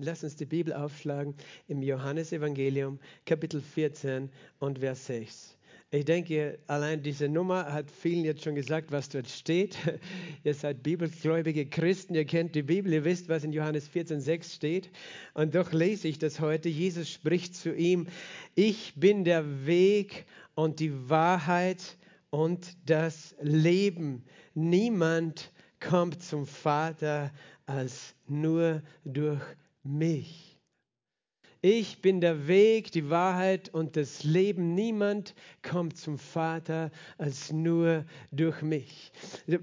Lass uns die Bibel aufschlagen im Johannesevangelium, Kapitel 14 und Vers 6. Ich denke, allein diese Nummer hat vielen jetzt schon gesagt, was dort steht. Ihr seid bibelgläubige Christen, ihr kennt die Bibel, ihr wisst, was in Johannes 14, 6 steht. Und doch lese ich das heute. Jesus spricht zu ihm, ich bin der Weg und die Wahrheit und das Leben. Niemand kommt zum Vater als nur durch mich. Ich bin der Weg, die Wahrheit und das Leben. Niemand kommt zum Vater als nur durch mich.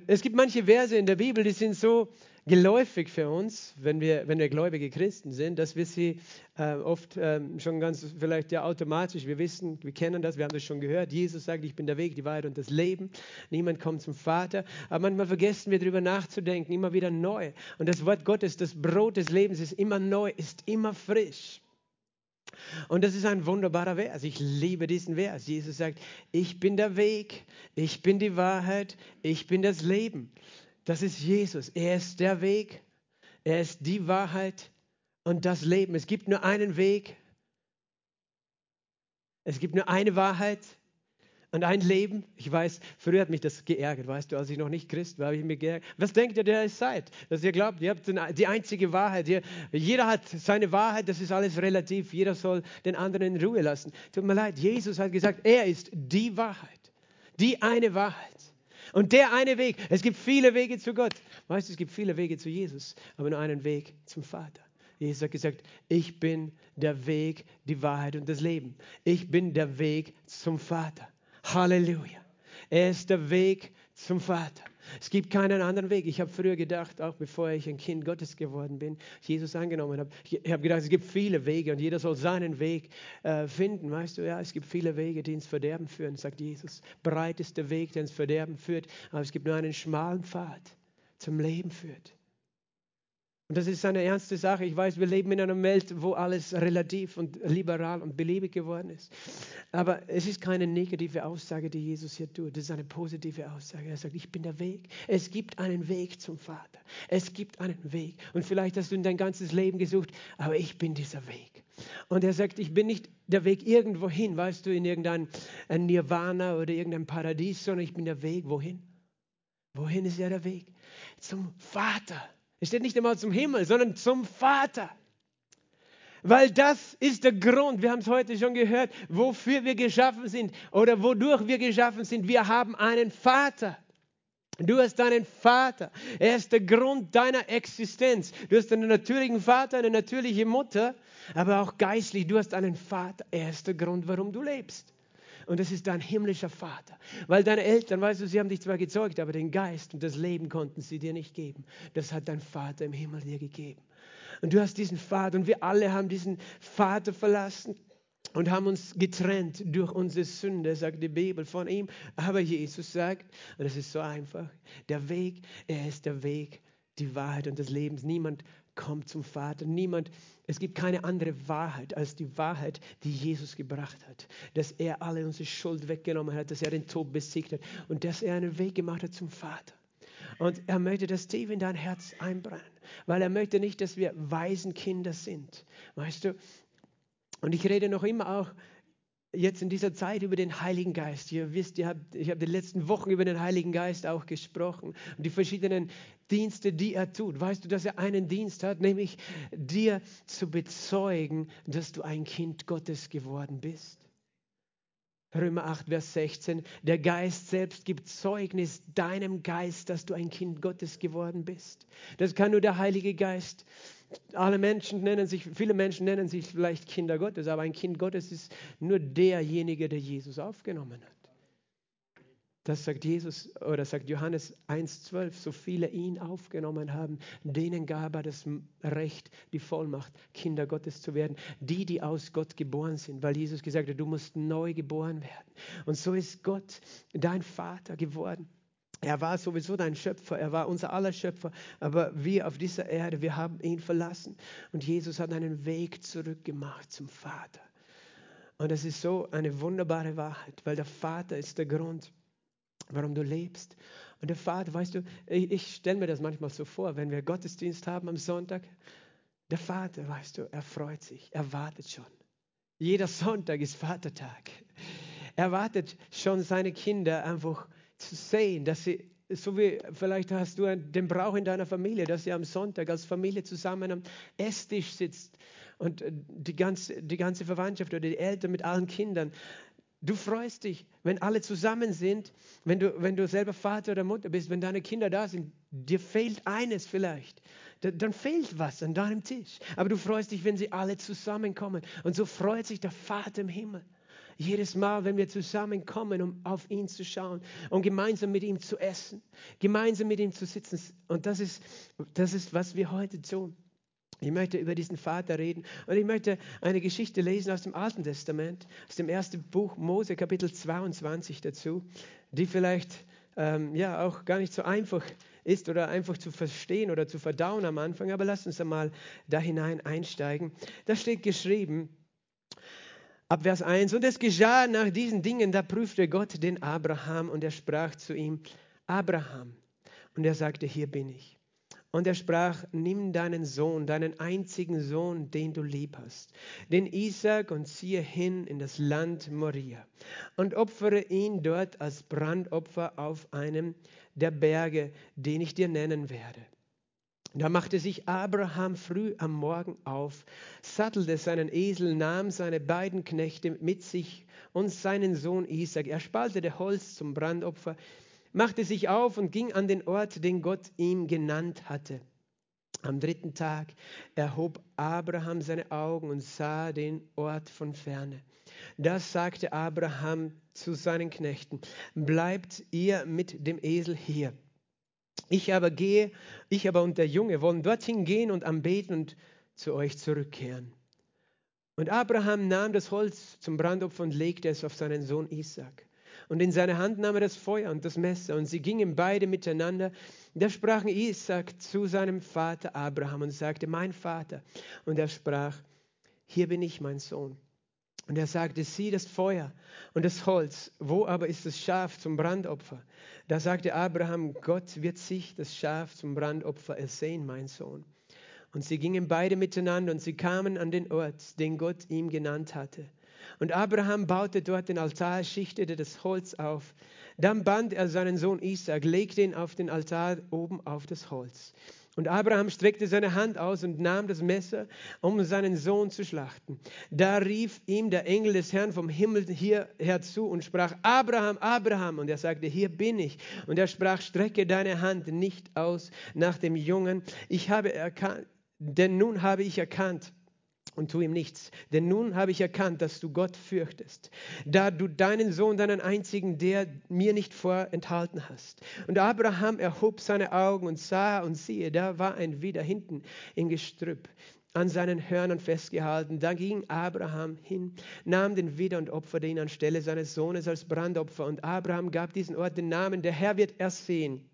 Es gibt manche Verse in der Bibel, die sind so geläufig für uns, wenn wir, wenn wir gläubige Christen sind, dass wir sie äh, oft äh, schon ganz vielleicht ja automatisch, wir wissen, wir kennen das, wir haben das schon gehört. Jesus sagt, ich bin der Weg, die Wahrheit und das Leben. Niemand kommt zum Vater. Aber manchmal vergessen wir darüber nachzudenken, immer wieder neu. Und das Wort Gottes, das Brot des Lebens ist immer neu, ist immer frisch. Und das ist ein wunderbarer Vers. Ich liebe diesen Vers. Jesus sagt, ich bin der Weg, ich bin die Wahrheit, ich bin das Leben. Das ist Jesus. Er ist der Weg, er ist die Wahrheit und das Leben. Es gibt nur einen Weg, es gibt nur eine Wahrheit und ein Leben. Ich weiß, früher hat mich das geärgert, weißt du, als ich noch nicht Christ war, habe ich mich geärgert. Was denkt ihr, der ihr seid? Dass ihr glaubt, ihr habt die einzige Wahrheit. Jeder hat seine Wahrheit, das ist alles relativ. Jeder soll den anderen in Ruhe lassen. Tut mir leid, Jesus hat gesagt, er ist die Wahrheit. Die eine Wahrheit. Und der eine Weg, es gibt viele Wege zu Gott. Weißt du, es gibt viele Wege zu Jesus, aber nur einen Weg zum Vater. Jesus hat gesagt, ich bin der Weg, die Wahrheit und das Leben. Ich bin der Weg zum Vater. Halleluja. Er ist der Weg zum Vater. Es gibt keinen anderen Weg. Ich habe früher gedacht, auch bevor ich ein Kind Gottes geworden bin, Jesus angenommen habe, ich habe gedacht, es gibt viele Wege und jeder soll seinen Weg äh, finden. Weißt du, ja, es gibt viele Wege, die ins Verderben führen, sagt Jesus. Breit ist der Weg, der ins Verderben führt, aber es gibt nur einen schmalen Pfad zum Leben führt. Und das ist eine ernste Sache. Ich weiß, wir leben in einer Welt, wo alles relativ und liberal und beliebig geworden ist. Aber es ist keine negative Aussage, die Jesus hier tut. Das ist eine positive Aussage. Er sagt, ich bin der Weg. Es gibt einen Weg zum Vater. Es gibt einen Weg. Und vielleicht hast du in dein ganzes Leben gesucht, aber ich bin dieser Weg. Und er sagt, ich bin nicht der Weg irgendwo hin, weißt du, in irgendein Nirvana oder irgendein Paradies, sondern ich bin der Weg wohin? Wohin ist er der Weg? Zum Vater. Es steht nicht einmal zum Himmel, sondern zum Vater. Weil das ist der Grund, wir haben es heute schon gehört, wofür wir geschaffen sind oder wodurch wir geschaffen sind. Wir haben einen Vater. Du hast einen Vater. Er ist der Grund deiner Existenz. Du hast einen natürlichen Vater, eine natürliche Mutter, aber auch geistlich. Du hast einen Vater. Er ist der Grund, warum du lebst. Und das ist dein himmlischer Vater. Weil deine Eltern, weißt du, sie haben dich zwar gezeugt, aber den Geist und das Leben konnten sie dir nicht geben. Das hat dein Vater im Himmel dir gegeben. Und du hast diesen Vater und wir alle haben diesen Vater verlassen und haben uns getrennt durch unsere Sünde, sagt die Bibel von ihm. Aber Jesus sagt, und das ist so einfach, der Weg, er ist der Weg, die Wahrheit und des Lebens. Niemand kommt zum Vater. Niemand, es gibt keine andere Wahrheit als die Wahrheit, die Jesus gebracht hat. Dass er alle unsere Schuld weggenommen hat, dass er den Tod besiegt hat und dass er einen Weg gemacht hat zum Vater. Und er möchte das tief in dein Herz einbrennen, weil er möchte nicht, dass wir Waisenkinder sind. Weißt du? Und ich rede noch immer auch jetzt in dieser Zeit über den Heiligen Geist. Ihr wisst, ihr habt, ich habe die letzten Wochen über den Heiligen Geist auch gesprochen und die verschiedenen Dienste, die er tut. Weißt du, dass er einen Dienst hat, nämlich dir zu bezeugen, dass du ein Kind Gottes geworden bist. Römer 8, Vers 16. Der Geist selbst gibt Zeugnis deinem Geist, dass du ein Kind Gottes geworden bist. Das kann nur der Heilige Geist alle Menschen nennen sich, viele Menschen nennen sich vielleicht Kinder Gottes, aber ein Kind Gottes ist nur derjenige, der Jesus aufgenommen hat. Das sagt Jesus oder sagt Johannes 1,12. So viele ihn aufgenommen haben, denen gab er das Recht, die Vollmacht, Kinder Gottes zu werden. Die, die aus Gott geboren sind, weil Jesus gesagt hat, du musst neu geboren werden. Und so ist Gott dein Vater geworden. Er war sowieso dein Schöpfer, er war unser aller Schöpfer, aber wir auf dieser Erde, wir haben ihn verlassen und Jesus hat einen Weg zurückgemacht zum Vater. Und das ist so eine wunderbare Wahrheit, weil der Vater ist der Grund, warum du lebst. Und der Vater, weißt du, ich, ich stelle mir das manchmal so vor, wenn wir Gottesdienst haben am Sonntag, Der Vater, weißt du, er freut sich, er wartet schon. Jeder Sonntag ist Vatertag. Er wartet schon seine Kinder einfach zu sehen, dass sie, so wie vielleicht hast du den Brauch in deiner Familie, dass ihr am Sonntag als Familie zusammen am Esstisch sitzt und äh, die ganze, die ganze Verwandtschaft oder die Eltern mit allen Kindern. Du freust dich, wenn alle zusammen sind, wenn du, wenn du selber Vater oder Mutter bist, wenn deine Kinder da sind. Dir fehlt eines vielleicht. Dann fehlt was an deinem Tisch. Aber du freust dich, wenn sie alle zusammenkommen. Und so freut sich der Vater im Himmel. Jedes Mal, wenn wir zusammenkommen, um auf ihn zu schauen und gemeinsam mit ihm zu essen, gemeinsam mit ihm zu sitzen. Und das ist, das ist, was wir heute tun. Ich möchte über diesen Vater reden und ich möchte eine Geschichte lesen aus dem Alten Testament, aus dem ersten Buch Mose, Kapitel 22 dazu, die vielleicht ähm, ja auch gar nicht so einfach ist oder einfach zu verstehen oder zu verdauen am Anfang, aber lasst uns einmal da hinein einsteigen. Da steht geschrieben, ab Vers 1, und es geschah nach diesen Dingen, da prüfte Gott den Abraham und er sprach zu ihm, Abraham. Und er sagte, hier bin ich. Und er sprach, nimm deinen Sohn, deinen einzigen Sohn, den du lieb hast, den Isaac, und ziehe hin in das Land Moria und opfere ihn dort als Brandopfer auf einem der Berge, den ich dir nennen werde. Da machte sich Abraham früh am Morgen auf, sattelte seinen Esel, nahm seine beiden Knechte mit sich und seinen Sohn Isaac. Er spaltete Holz zum Brandopfer, machte sich auf und ging an den Ort, den Gott ihm genannt hatte. Am dritten Tag erhob Abraham seine Augen und sah den Ort von ferne. Da sagte Abraham zu seinen Knechten, bleibt ihr mit dem Esel hier. Ich aber gehe, ich aber und der Junge wollen dorthin gehen und anbeten und zu euch zurückkehren. Und Abraham nahm das Holz zum Brandopfer und legte es auf seinen Sohn Isaac. Und in seine Hand nahm er das Feuer und das Messer, und sie gingen beide miteinander. Da sprach Isaac zu seinem Vater Abraham und sagte, mein Vater. Und er sprach, hier bin ich, mein Sohn. Und er sagte, sieh das Feuer und das Holz, wo aber ist das Schaf zum Brandopfer? Da sagte Abraham, Gott wird sich das Schaf zum Brandopfer ersehen, mein Sohn. Und sie gingen beide miteinander und sie kamen an den Ort, den Gott ihm genannt hatte. Und Abraham baute dort den Altar, schichtete das Holz auf. Dann band er seinen Sohn Isaac, legte ihn auf den Altar oben auf das Holz. Und Abraham streckte seine Hand aus und nahm das Messer, um seinen Sohn zu schlachten. Da rief ihm der Engel des Herrn vom Himmel hierher zu und sprach, Abraham, Abraham. Und er sagte, hier bin ich. Und er sprach, strecke deine Hand nicht aus nach dem Jungen. Ich habe erkannt, denn nun habe ich erkannt, und tu ihm nichts. Denn nun habe ich erkannt, dass du Gott fürchtest, da du deinen Sohn, deinen einzigen, der mir nicht vorenthalten hast. Und Abraham erhob seine Augen und sah und siehe, da war ein Widder hinten im Gestrüpp an seinen Hörnern festgehalten. Da ging Abraham hin, nahm den Widder und opferte ihn anstelle seines Sohnes als Brandopfer. Und Abraham gab diesen Ort den Namen, der Herr wird ersehen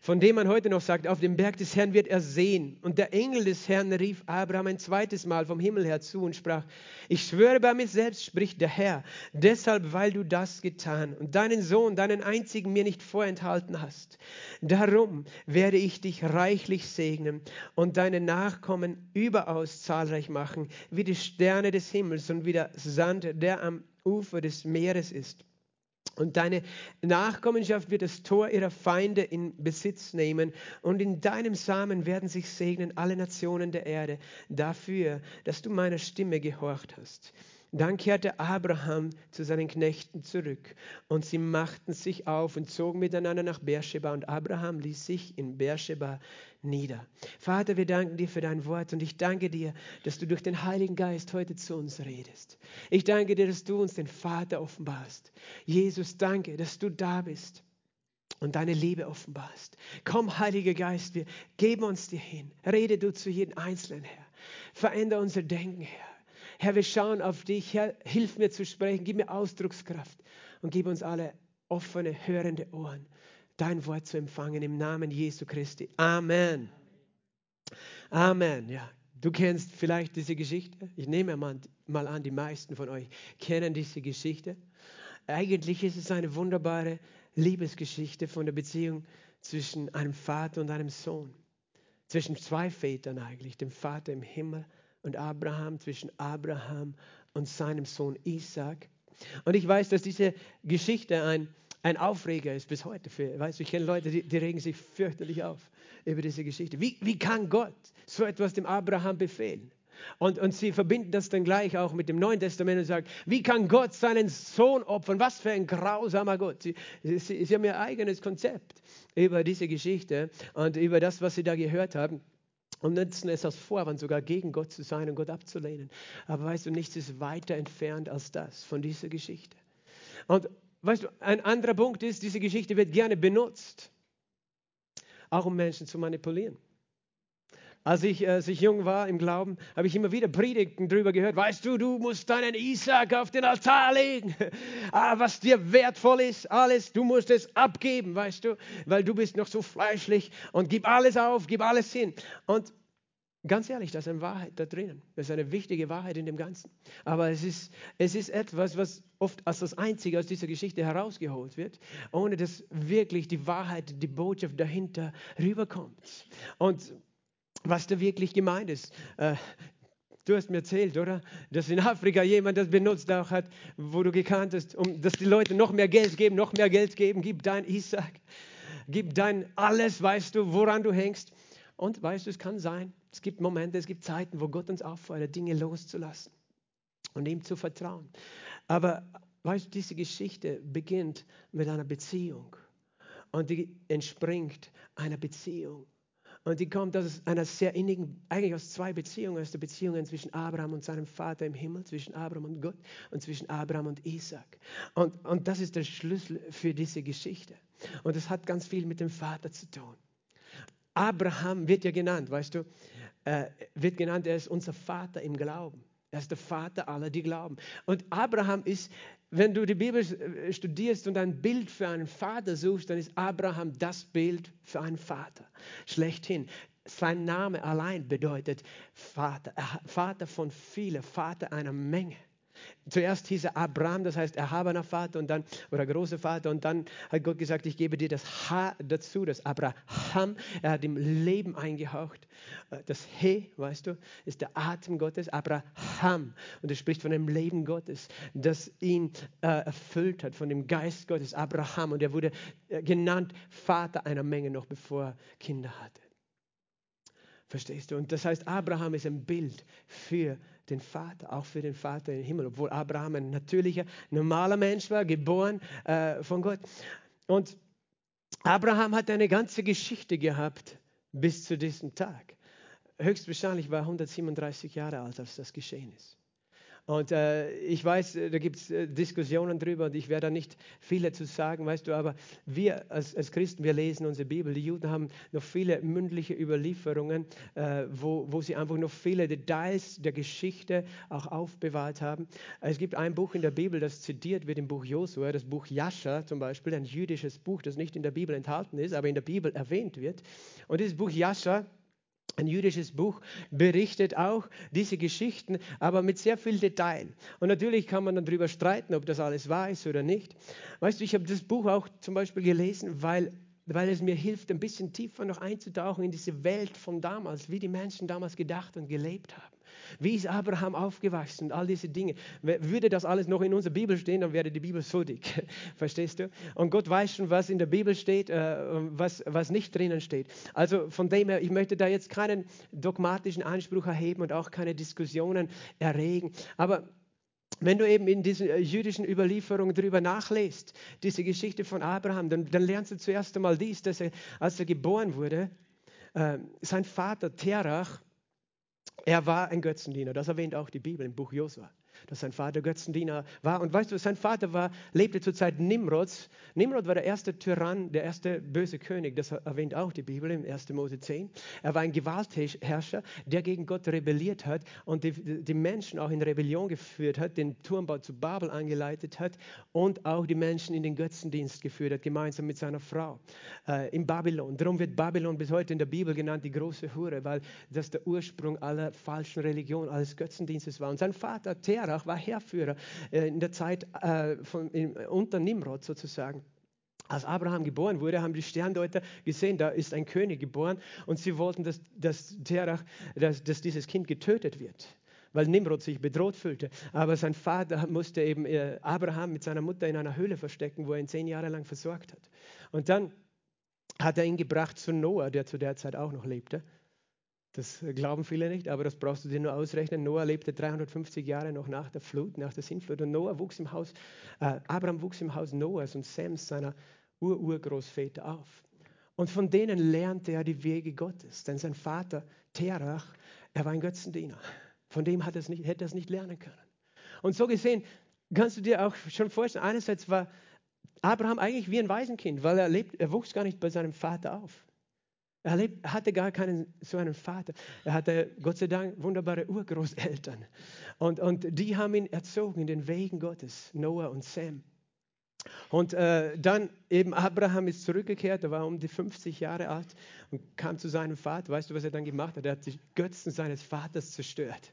von dem man heute noch sagt, auf dem Berg des Herrn wird er sehen. Und der Engel des Herrn rief Abraham ein zweites Mal vom Himmel her zu und sprach, ich schwöre bei mir selbst, spricht der Herr, deshalb, weil du das getan und deinen Sohn, deinen einzigen mir nicht vorenthalten hast. Darum werde ich dich reichlich segnen und deine Nachkommen überaus zahlreich machen, wie die Sterne des Himmels und wie der Sand, der am Ufer des Meeres ist. Und deine Nachkommenschaft wird das Tor ihrer Feinde in Besitz nehmen. Und in deinem Samen werden sich segnen alle Nationen der Erde dafür, dass du meiner Stimme gehorcht hast. Dann kehrte Abraham zu seinen Knechten zurück und sie machten sich auf und zogen miteinander nach Beersheba und Abraham ließ sich in Beersheba nieder. Vater, wir danken dir für dein Wort und ich danke dir, dass du durch den Heiligen Geist heute zu uns redest. Ich danke dir, dass du uns den Vater offenbarst. Jesus, danke, dass du da bist und deine Liebe offenbarst. Komm, Heiliger Geist, wir geben uns dir hin. Rede du zu jedem Einzelnen, Herr. Verändere unser Denken, Herr. Herr, wir schauen auf dich. Herr, hilf mir zu sprechen, gib mir Ausdruckskraft und gib uns alle offene, hörende Ohren, dein Wort zu empfangen im Namen Jesu Christi. Amen. Amen. Ja, du kennst vielleicht diese Geschichte. Ich nehme mal an, die meisten von euch kennen diese Geschichte. Eigentlich ist es eine wunderbare Liebesgeschichte von der Beziehung zwischen einem Vater und einem Sohn. zwischen zwei Vätern eigentlich, dem Vater im Himmel und Abraham, zwischen Abraham und seinem Sohn Isaac. Und ich weiß, dass diese Geschichte ein, ein Aufreger ist bis heute. Für, weißt ich kenne Leute, die, die regen sich fürchterlich auf über diese Geschichte. Wie, wie kann Gott so etwas dem Abraham befehlen? Und, und sie verbinden das dann gleich auch mit dem Neuen Testament und sagen, wie kann Gott seinen Sohn opfern? Was für ein grausamer Gott. Sie, sie, sie haben ihr eigenes Konzept über diese Geschichte und über das, was sie da gehört haben und nutzen es als Vorwand, sogar gegen Gott zu sein und Gott abzulehnen. Aber weißt du, nichts ist weiter entfernt als das von dieser Geschichte. Und weißt du, ein anderer Punkt ist, diese Geschichte wird gerne benutzt, auch um Menschen zu manipulieren. Als ich, äh, als ich jung war im Glauben, habe ich immer wieder Predigten darüber gehört. Weißt du, du musst deinen Isaac auf den Altar legen. ah, was dir wertvoll ist, alles, du musst es abgeben, weißt du, weil du bist noch so fleischlich und gib alles auf, gib alles hin. Und Ganz ehrlich, da ist eine Wahrheit da drinnen. Das ist eine wichtige Wahrheit in dem Ganzen. Aber es ist, es ist etwas, was oft als das Einzige aus dieser Geschichte herausgeholt wird, ohne dass wirklich die Wahrheit, die Botschaft dahinter rüberkommt. Und was da wirklich gemeint ist. Äh, du hast mir erzählt, oder? Dass in Afrika jemand das benutzt auch hat, wo du gekannt hast, um, dass die Leute noch mehr Geld geben, noch mehr Geld geben. Gib dein Isaac, gib dein alles, weißt du, woran du hängst. Und weißt du, es kann sein, es gibt Momente, es gibt Zeiten, wo Gott uns auffordert, Dinge loszulassen und ihm zu vertrauen. Aber weißt du, diese Geschichte beginnt mit einer Beziehung und die entspringt einer Beziehung. Und die kommt aus einer sehr innigen, eigentlich aus zwei Beziehungen, aus der Beziehung zwischen Abraham und seinem Vater im Himmel, zwischen Abraham und Gott und zwischen Abraham und Isaac. Und, und das ist der Schlüssel für diese Geschichte. Und das hat ganz viel mit dem Vater zu tun. Abraham wird ja genannt, weißt du, äh, wird genannt, er ist unser Vater im Glauben. Er ist der Vater aller, die glauben. Und Abraham ist, wenn du die Bibel äh, studierst und ein Bild für einen Vater suchst, dann ist Abraham das Bild für einen Vater. Schlechthin. Sein Name allein bedeutet Vater, Vater von vielen, Vater einer Menge. Zuerst hieß er Abraham, das heißt erhabener Vater und dann, oder großer Vater, und dann hat Gott gesagt, ich gebe dir das H dazu, das Abraham. Er hat ihm Leben eingehaucht. Äh, das He, weißt du, ist der Atem Gottes, Abraham. Und er spricht von dem Leben Gottes, das ihn äh, erfüllt hat, von dem Geist Gottes, Abraham. Und er wurde äh, genannt Vater einer Menge noch bevor er Kinder hatte. Verstehst du? Und das heißt, Abraham ist ein Bild für den Vater, auch für den Vater im Himmel, obwohl Abraham ein natürlicher, normaler Mensch war, geboren äh, von Gott. Und Abraham hat eine ganze Geschichte gehabt bis zu diesem Tag. Höchstwahrscheinlich war er 137 Jahre alt, als das geschehen ist. Und äh, ich weiß, äh, da gibt es äh, Diskussionen drüber und ich werde da nicht viel dazu sagen, weißt du, aber wir als, als, Christen, wir lesen unsere Bibel. Die Juden haben noch viele mündliche Überlieferungen, äh, wo, wo sie einfach noch viele Details der Geschichte auch aufbewahrt haben. Es gibt ein Buch in der Bibel, das zitiert wird im Buch Josua, das Buch Jascha zum Beispiel, ein jüdisches Buch, das nicht in der Bibel enthalten ist, aber in der Bibel erwähnt wird. Und dieses Buch Jascha, ein jüdisches Buch berichtet auch diese Geschichten, aber mit sehr viel Detail. Und natürlich kann man dann darüber streiten, ob das alles wahr ist oder nicht. Weißt du, ich habe das Buch auch zum Beispiel gelesen, weil weil es mir hilft, ein bisschen tiefer noch einzutauchen in diese Welt von damals, wie die Menschen damals gedacht und gelebt haben. Wie ist Abraham aufgewachsen und all diese Dinge? Würde das alles noch in unserer Bibel stehen, dann wäre die Bibel so dick. Verstehst du? Und Gott weiß schon, was in der Bibel steht, äh, was, was nicht drinnen steht. Also von dem her, ich möchte da jetzt keinen dogmatischen Anspruch erheben und auch keine Diskussionen erregen. Aber wenn du eben in diesen äh, jüdischen Überlieferungen darüber nachlässt, diese Geschichte von Abraham, dann, dann lernst du zuerst einmal dies, dass er, als er geboren wurde, äh, sein Vater Terach, er war ein Götzendiener. Das erwähnt auch die Bibel im Buch Josua dass sein Vater Götzendiener war. Und weißt du, sein Vater war, lebte zur Zeit Nimrods. Nimrod war der erste Tyrann, der erste böse König, das erwähnt auch die Bibel im 1. Mose 10. Er war ein Gewaltherrscher, der gegen Gott rebelliert hat und die, die Menschen auch in Rebellion geführt hat, den Turmbau zu Babel angeleitet hat und auch die Menschen in den Götzendienst geführt hat, gemeinsam mit seiner Frau äh, in Babylon. Darum wird Babylon bis heute in der Bibel genannt die große Hure, weil das der Ursprung aller falschen Religionen, alles Götzendienstes war. Und sein Vater Terach Terach war Heerführer äh, in der Zeit äh, von, in, unter Nimrod sozusagen. Als Abraham geboren wurde, haben die Sterndeuter gesehen, da ist ein König geboren und sie wollten, dass, dass, Terach, dass, dass dieses Kind getötet wird, weil Nimrod sich bedroht fühlte. Aber sein Vater musste eben äh, Abraham mit seiner Mutter in einer Höhle verstecken, wo er ihn zehn Jahre lang versorgt hat. Und dann hat er ihn gebracht zu Noah, der zu der Zeit auch noch lebte. Das glauben viele nicht, aber das brauchst du dir nur ausrechnen. Noah lebte 350 Jahre noch nach der Flut, nach der Sintflut. Und Noah wuchs im Haus, äh, Abraham wuchs im Haus Noahs und Sams, seiner Ururgroßväter auf. Und von denen lernte er die Wege Gottes. Denn sein Vater Terach, er war ein Götzendiener. Von dem hat nicht, hätte er es nicht lernen können. Und so gesehen kannst du dir auch schon vorstellen, einerseits war Abraham eigentlich wie ein Waisenkind, weil er, lebt, er wuchs gar nicht bei seinem Vater auf. Er, hatte gar keinen so einen Vater. Er hatte Gott sei Dank wunderbare Urgroßeltern. Und, und die haben ihn erzogen in den Wegen Gottes, Noah und Sam. Und äh, dann eben Abraham ist zurückgekehrt, er war um die 50 Jahre alt und kam zu seinem Vater. Weißt du, was er dann gemacht hat? Er hat die Götzen seines Vaters zerstört.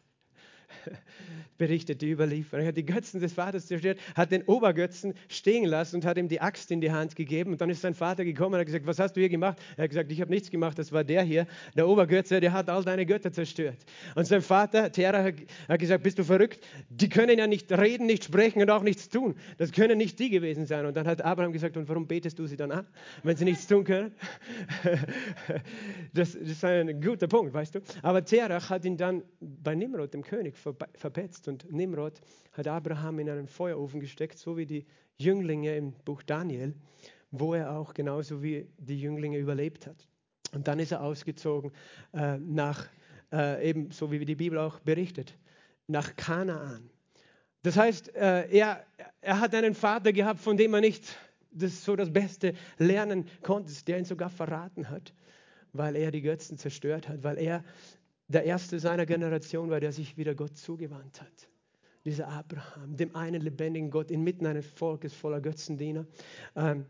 berichtet die Überlieferung. Er hat die Götzen des Vaters zerstört, hat den Obergötzen stehen lassen und hat ihm die Axt in die Hand gegeben. Und dann ist sein Vater gekommen und hat gesagt, was hast du hier gemacht? Er hat gesagt, ich habe nichts gemacht, das war der hier, der Obergötze, der hat all deine Götter zerstört. Und sein Vater, Terah, hat gesagt, bist du verrückt? Die können ja nicht reden, nicht sprechen und auch nichts tun. Das können nicht die gewesen sein. Und dann hat Abraham gesagt, und warum betest du sie dann an, wenn sie nichts tun können? das ist ein guter Punkt, weißt du. Aber Terach hat ihn dann bei Nimrod, dem König, verpetzt. Und Nimrod hat Abraham in einen Feuerofen gesteckt, so wie die Jünglinge im Buch Daniel, wo er auch genauso wie die Jünglinge überlebt hat. Und dann ist er ausgezogen äh, nach, äh, eben so wie die Bibel auch berichtet, nach Kanaan. Das heißt, äh, er, er hat einen Vater gehabt, von dem er nicht das, so das Beste lernen konnte, der ihn sogar verraten hat, weil er die Götzen zerstört hat, weil er der erste seiner Generation war, der sich wieder Gott zugewandt hat. Dieser Abraham, dem einen lebendigen Gott inmitten eines Volkes voller Götzendiener. Ähm,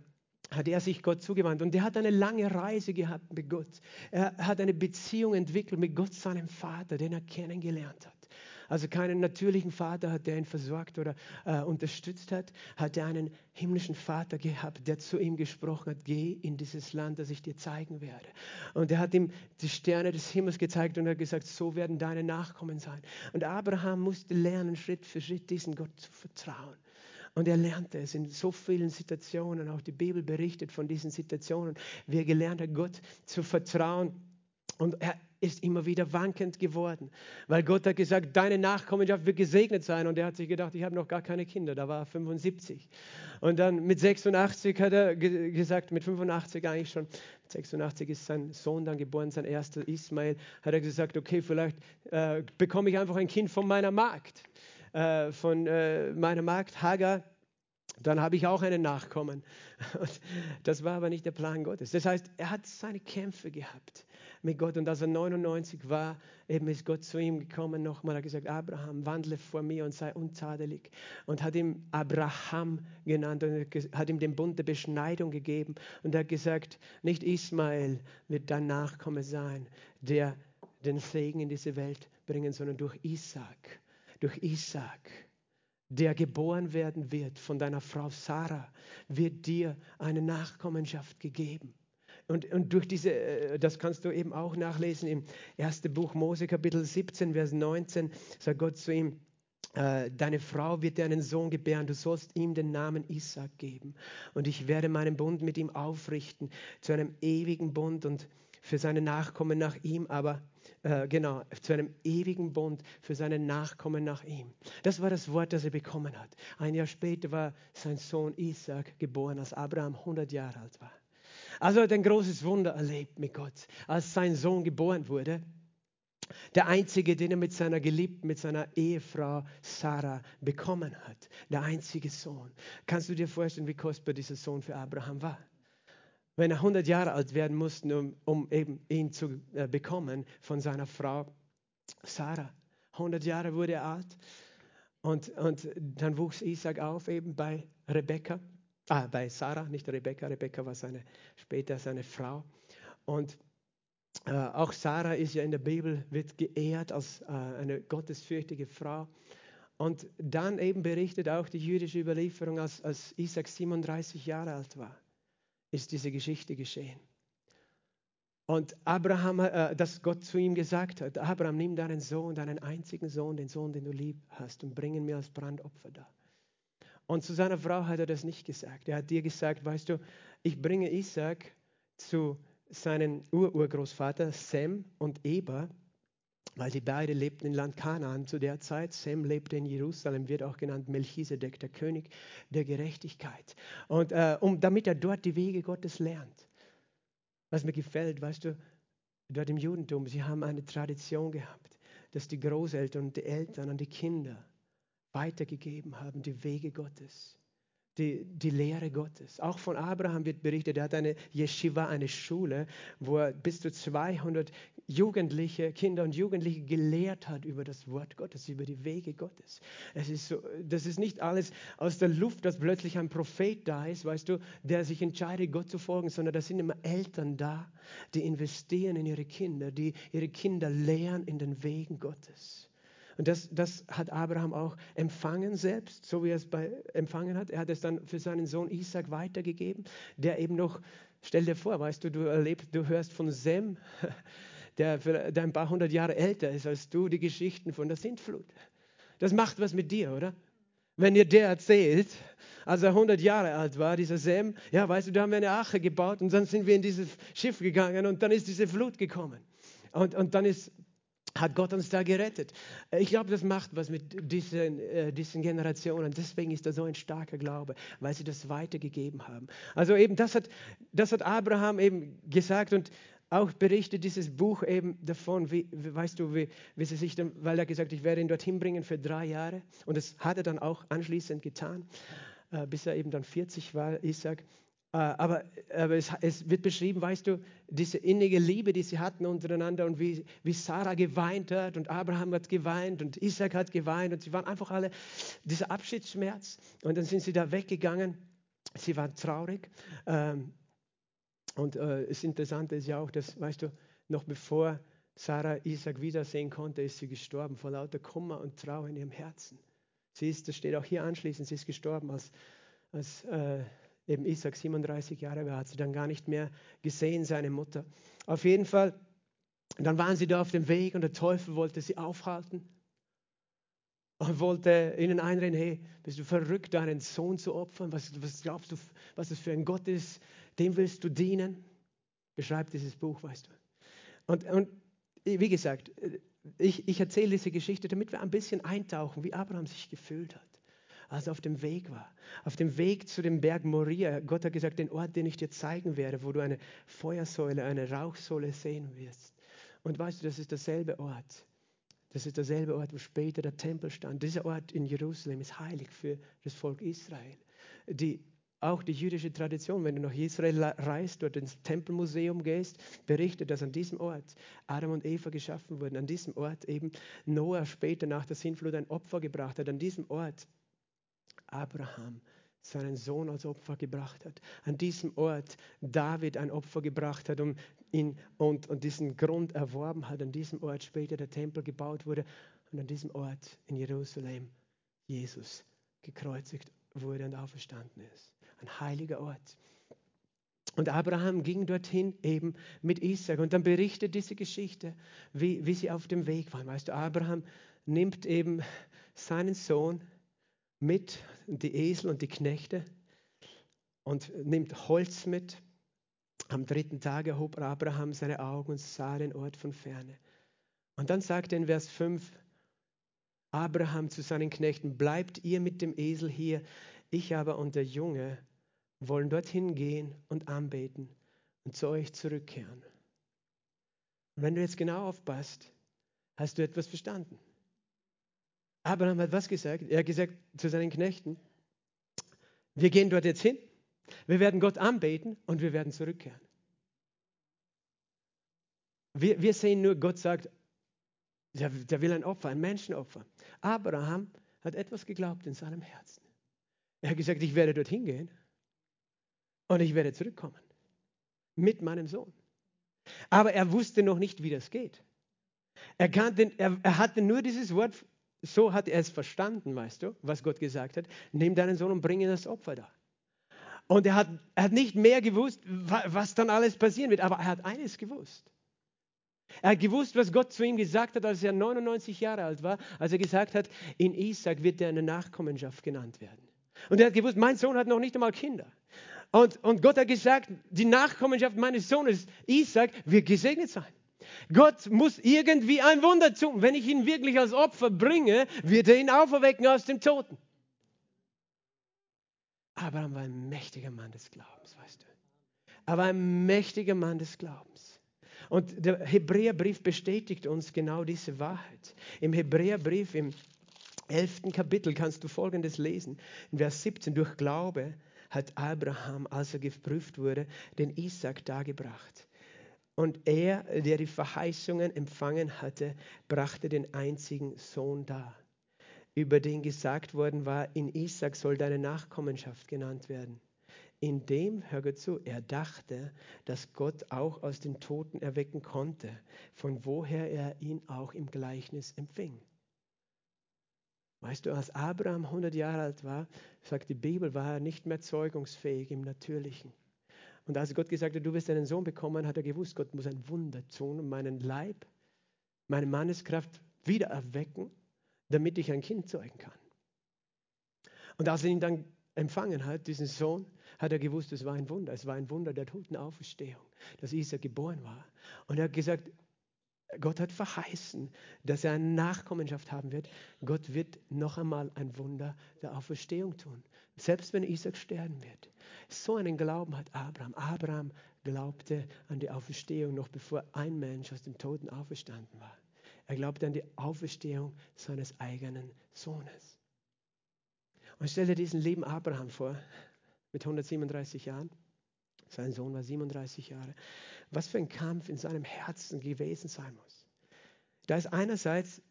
hat er sich Gott zugewandt und er hat eine lange Reise gehabt mit Gott. Er hat eine Beziehung entwickelt mit Gott, seinem Vater, den er kennengelernt hat also keinen natürlichen Vater hat, der ihn versorgt oder äh, unterstützt hat, hat er einen himmlischen Vater gehabt, der zu ihm gesprochen hat, geh in dieses Land, das ich dir zeigen werde. Und er hat ihm die Sterne des Himmels gezeigt und hat gesagt, so werden deine Nachkommen sein. Und Abraham musste lernen, Schritt für Schritt diesen Gott zu vertrauen. Und er lernte es in so vielen Situationen. Auch die Bibel berichtet von diesen Situationen, wie er gelernt hat, Gott zu vertrauen. Und er, ist immer wieder wankend geworden, weil Gott hat gesagt, deine Nachkommenschaft wird gesegnet sein. Und er hat sich gedacht, ich habe noch gar keine Kinder. Da war er 75. Und dann mit 86 hat er gesagt, mit 85 eigentlich schon, mit 86 ist sein Sohn dann geboren, sein erster Ismail, hat er gesagt, okay, vielleicht äh, bekomme ich einfach ein Kind von meiner Magd, äh, von äh, meiner Magd Hagar dann habe ich auch einen Nachkommen. Und das war aber nicht der Plan Gottes. Das heißt, er hat seine Kämpfe gehabt mit Gott. Und als er 99 war, eben ist Gott zu ihm gekommen, nochmal, hat gesagt, Abraham, wandle vor mir und sei untadelig. Und hat ihm Abraham genannt und hat ihm den Bund der Beschneidung gegeben. Und hat gesagt, nicht Ismael wird dein Nachkomme sein, der den Segen in diese Welt bringen, sondern durch Isaac. Durch Isaac der geboren werden wird von deiner Frau Sarah, wird dir eine Nachkommenschaft gegeben. Und, und durch diese, äh, das kannst du eben auch nachlesen im ersten Buch Mose, Kapitel 17, Vers 19, sagt Gott zu ihm, äh, Deine Frau wird dir einen Sohn gebären, du sollst ihm den Namen Isaac geben. Und ich werde meinen Bund mit ihm aufrichten zu einem ewigen Bund und für seine Nachkommen nach ihm, aber äh, genau, zu einem ewigen Bund für seine Nachkommen nach ihm. Das war das Wort, das er bekommen hat. Ein Jahr später war sein Sohn Isaac geboren, als Abraham 100 Jahre alt war. Also hat ein großes Wunder erlebt mit Gott, als sein Sohn geboren wurde. Der einzige, den er mit seiner Geliebten, mit seiner Ehefrau Sarah bekommen hat. Der einzige Sohn. Kannst du dir vorstellen, wie kostbar dieser Sohn für Abraham war? wenn er 100 Jahre alt werden musste, um, um eben ihn zu äh, bekommen von seiner Frau Sarah. 100 Jahre wurde er alt und, und dann wuchs Isaac auf eben bei Rebekka, ah, bei Sarah, nicht Rebekka, Rebekka war seine, später seine Frau. Und äh, auch Sarah ist ja in der Bibel, wird geehrt als äh, eine gottesfürchtige Frau. Und dann eben berichtet auch die jüdische Überlieferung, als, als Isaac 37 Jahre alt war ist diese Geschichte geschehen. Und Abraham, äh, dass Gott zu ihm gesagt hat, Abraham, nimm deinen Sohn, deinen einzigen Sohn, den Sohn, den du lieb hast, und bring ihn mir als Brandopfer da. Und zu seiner Frau hat er das nicht gesagt. Er hat dir gesagt, weißt du, ich bringe Isaac zu seinem Ururgroßvater Sem und Eber, weil die beide lebten in Land Kanaan zu der Zeit. Sem lebte in Jerusalem, wird auch genannt Melchisedek, der König der Gerechtigkeit. Und äh, um, damit er dort die Wege Gottes lernt. Was mir gefällt, weißt du, dort im Judentum, sie haben eine Tradition gehabt, dass die Großeltern und die Eltern an die Kinder weitergegeben haben, die Wege Gottes die, die Lehre Gottes. Auch von Abraham wird berichtet, er hat eine Yeshiva, eine Schule, wo er bis zu 200 Jugendliche, Kinder und Jugendliche gelehrt hat über das Wort Gottes, über die Wege Gottes. Es ist so, das ist nicht alles aus der Luft, dass plötzlich ein Prophet da ist, weißt du, der sich entscheidet, Gott zu folgen, sondern da sind immer Eltern da, die investieren in ihre Kinder, die ihre Kinder lehren in den Wegen Gottes. Und das, das hat Abraham auch empfangen selbst, so wie er es bei, empfangen hat. Er hat es dann für seinen Sohn Isaac weitergegeben, der eben noch, stell dir vor, weißt du, du erlebst, du hörst von Sem, der, der ein paar hundert Jahre älter ist als du, die Geschichten von der Sintflut. Das macht was mit dir, oder? Wenn dir der erzählt, als er 100 Jahre alt war, dieser Sem, ja, weißt du, da haben wir eine Ache gebaut und dann sind wir in dieses Schiff gegangen und dann ist diese Flut gekommen. Und, und dann ist hat Gott uns da gerettet. Äh, ich glaube, das macht was mit diesen, äh, diesen Generationen. Deswegen ist da so ein starker Glaube, weil sie das weitergegeben haben. Also eben, das hat, das hat Abraham eben gesagt und auch berichtet dieses Buch eben davon, wie, weißt du, wie, wie sie sich dann, weil er gesagt, ich werde ihn dorthin bringen für drei Jahre. Und das hat er dann auch anschließend getan, äh, bis er eben dann 40 war, Isaac. Äh, aber, aber es, es, wird beschrieben, weißt du, diese innige Liebe, die sie hatten untereinander und wie, wie Sarah geweint hat und Abraham hat geweint und Isaac hat geweint und sie waren einfach alle, dieser Abschiedsschmerz. Und dann sind sie da weggegangen. Sie waren traurig. Ähm, und äh, das Interessante ist ja auch, dass, weißt du, noch bevor Sarah Isaac wiedersehen konnte, ist sie gestorben vor lauter Kummer und Trauer in ihrem Herzen. Sie ist, das steht auch hier anschließend, sie ist gestorben als, als äh, eben Isaac 37 Jahre war, hat sie dann gar nicht mehr gesehen, seine Mutter. Auf jeden Fall, dann waren sie da auf dem Weg und der Teufel wollte sie aufhalten und wollte ihnen einreden, hey, bist du verrückt, deinen Sohn zu opfern? Was, was glaubst du, was es für ein Gott ist? Dem willst du dienen? Beschreibt dieses Buch, weißt du. Und, und wie gesagt, ich, ich erzähle diese Geschichte, damit wir ein bisschen eintauchen, wie Abraham sich gefühlt hat als er auf dem Weg war. Auf dem Weg zu dem Berg Moria. Gott hat gesagt, den Ort, den ich dir zeigen werde, wo du eine Feuersäule, eine Rauchsäule sehen wirst. Und weißt du, das ist derselbe Ort. Das ist derselbe Ort, wo später der Tempel stand. Dieser Ort in Jerusalem ist heilig für das Volk Israel. Die, auch die jüdische Tradition, wenn du nach Israel reist, dort ins Tempelmuseum gehst, berichtet, dass an diesem Ort Adam und Eva geschaffen wurden. An diesem Ort eben Noah später nach der Sintflut ein Opfer gebracht hat. An diesem Ort Abraham seinen Sohn als Opfer gebracht hat. An diesem Ort David ein Opfer gebracht hat um ihn, und, und diesen Grund erworben hat. An diesem Ort später der Tempel gebaut wurde. Und an diesem Ort in Jerusalem Jesus gekreuzigt wurde und auferstanden ist. Ein heiliger Ort. Und Abraham ging dorthin eben mit Isaac. Und dann berichtet diese Geschichte, wie, wie sie auf dem Weg waren. Weißt du, Abraham nimmt eben seinen Sohn mit, die Esel und die Knechte, und nimmt Holz mit. Am dritten Tag erhob Abraham seine Augen und sah den Ort von ferne. Und dann sagt er in Vers 5, Abraham zu seinen Knechten, bleibt ihr mit dem Esel hier, ich aber und der Junge wollen dorthin gehen und anbeten und zu euch zurückkehren. Und wenn du jetzt genau aufpasst, hast du etwas verstanden. Abraham hat was gesagt? Er hat gesagt zu seinen Knechten, wir gehen dort jetzt hin, wir werden Gott anbeten und wir werden zurückkehren. Wir, wir sehen nur, Gott sagt, der, der will ein Opfer, ein Menschenopfer. Abraham hat etwas geglaubt in seinem Herzen. Er hat gesagt, ich werde dorthin gehen und ich werde zurückkommen mit meinem Sohn. Aber er wusste noch nicht, wie das geht. Er, kannte, er, er hatte nur dieses Wort so hat er es verstanden, weißt du, was Gott gesagt hat. Nimm deinen Sohn und bring ihn das Opfer da. Und er hat, er hat nicht mehr gewusst, was dann alles passieren wird, aber er hat eines gewusst. Er hat gewusst, was Gott zu ihm gesagt hat, als er 99 Jahre alt war, als er gesagt hat, in Isaac wird er eine Nachkommenschaft genannt werden. Und er hat gewusst, mein Sohn hat noch nicht einmal Kinder. Und, und Gott hat gesagt, die Nachkommenschaft meines Sohnes Isaac wird gesegnet sein. Gott muss irgendwie ein Wunder tun. Wenn ich ihn wirklich als Opfer bringe, wird er ihn auferwecken aus dem Toten. Abraham war ein mächtiger Mann des Glaubens, weißt du. Er war ein mächtiger Mann des Glaubens. Und der Hebräerbrief bestätigt uns genau diese Wahrheit. Im Hebräerbrief, im 11. Kapitel, kannst du Folgendes lesen. In Vers 17, durch Glaube hat Abraham, als er geprüft wurde, den Isaac dargebracht. Und er, der die Verheißungen empfangen hatte, brachte den einzigen Sohn dar über den gesagt worden war, in Isaac soll deine Nachkommenschaft genannt werden. Indem, hör gut zu, er dachte, dass Gott auch aus den Toten erwecken konnte, von woher er ihn auch im Gleichnis empfing. Weißt du, als Abraham 100 Jahre alt war, sagt die Bibel, war er nicht mehr zeugungsfähig im Natürlichen. Und als Gott gesagt hat, du wirst einen Sohn bekommen, hat er gewusst, Gott muss ein Wunder tun und meinen Leib, meine Manneskraft wieder erwecken damit ich ein Kind zeugen kann. Und als er ihn dann empfangen hat, diesen Sohn, hat er gewusst, es war ein Wunder. Es war ein Wunder der toten Auferstehung, dass Isaac geboren war. Und er hat gesagt, Gott hat verheißen, dass er eine Nachkommenschaft haben wird. Gott wird noch einmal ein Wunder der Auferstehung tun, selbst wenn Isaac sterben wird. So einen Glauben hat Abraham. Abraham glaubte an die Auferstehung noch bevor ein Mensch aus dem Toten auferstanden war. Er glaubte an die Auferstehung seines eigenen Sohnes. Und stell dir diesen lieben Abraham vor, mit 137 Jahren. Sein Sohn war 37 Jahre. Was für ein Kampf in seinem Herzen gewesen sein muss. Da ist einerseits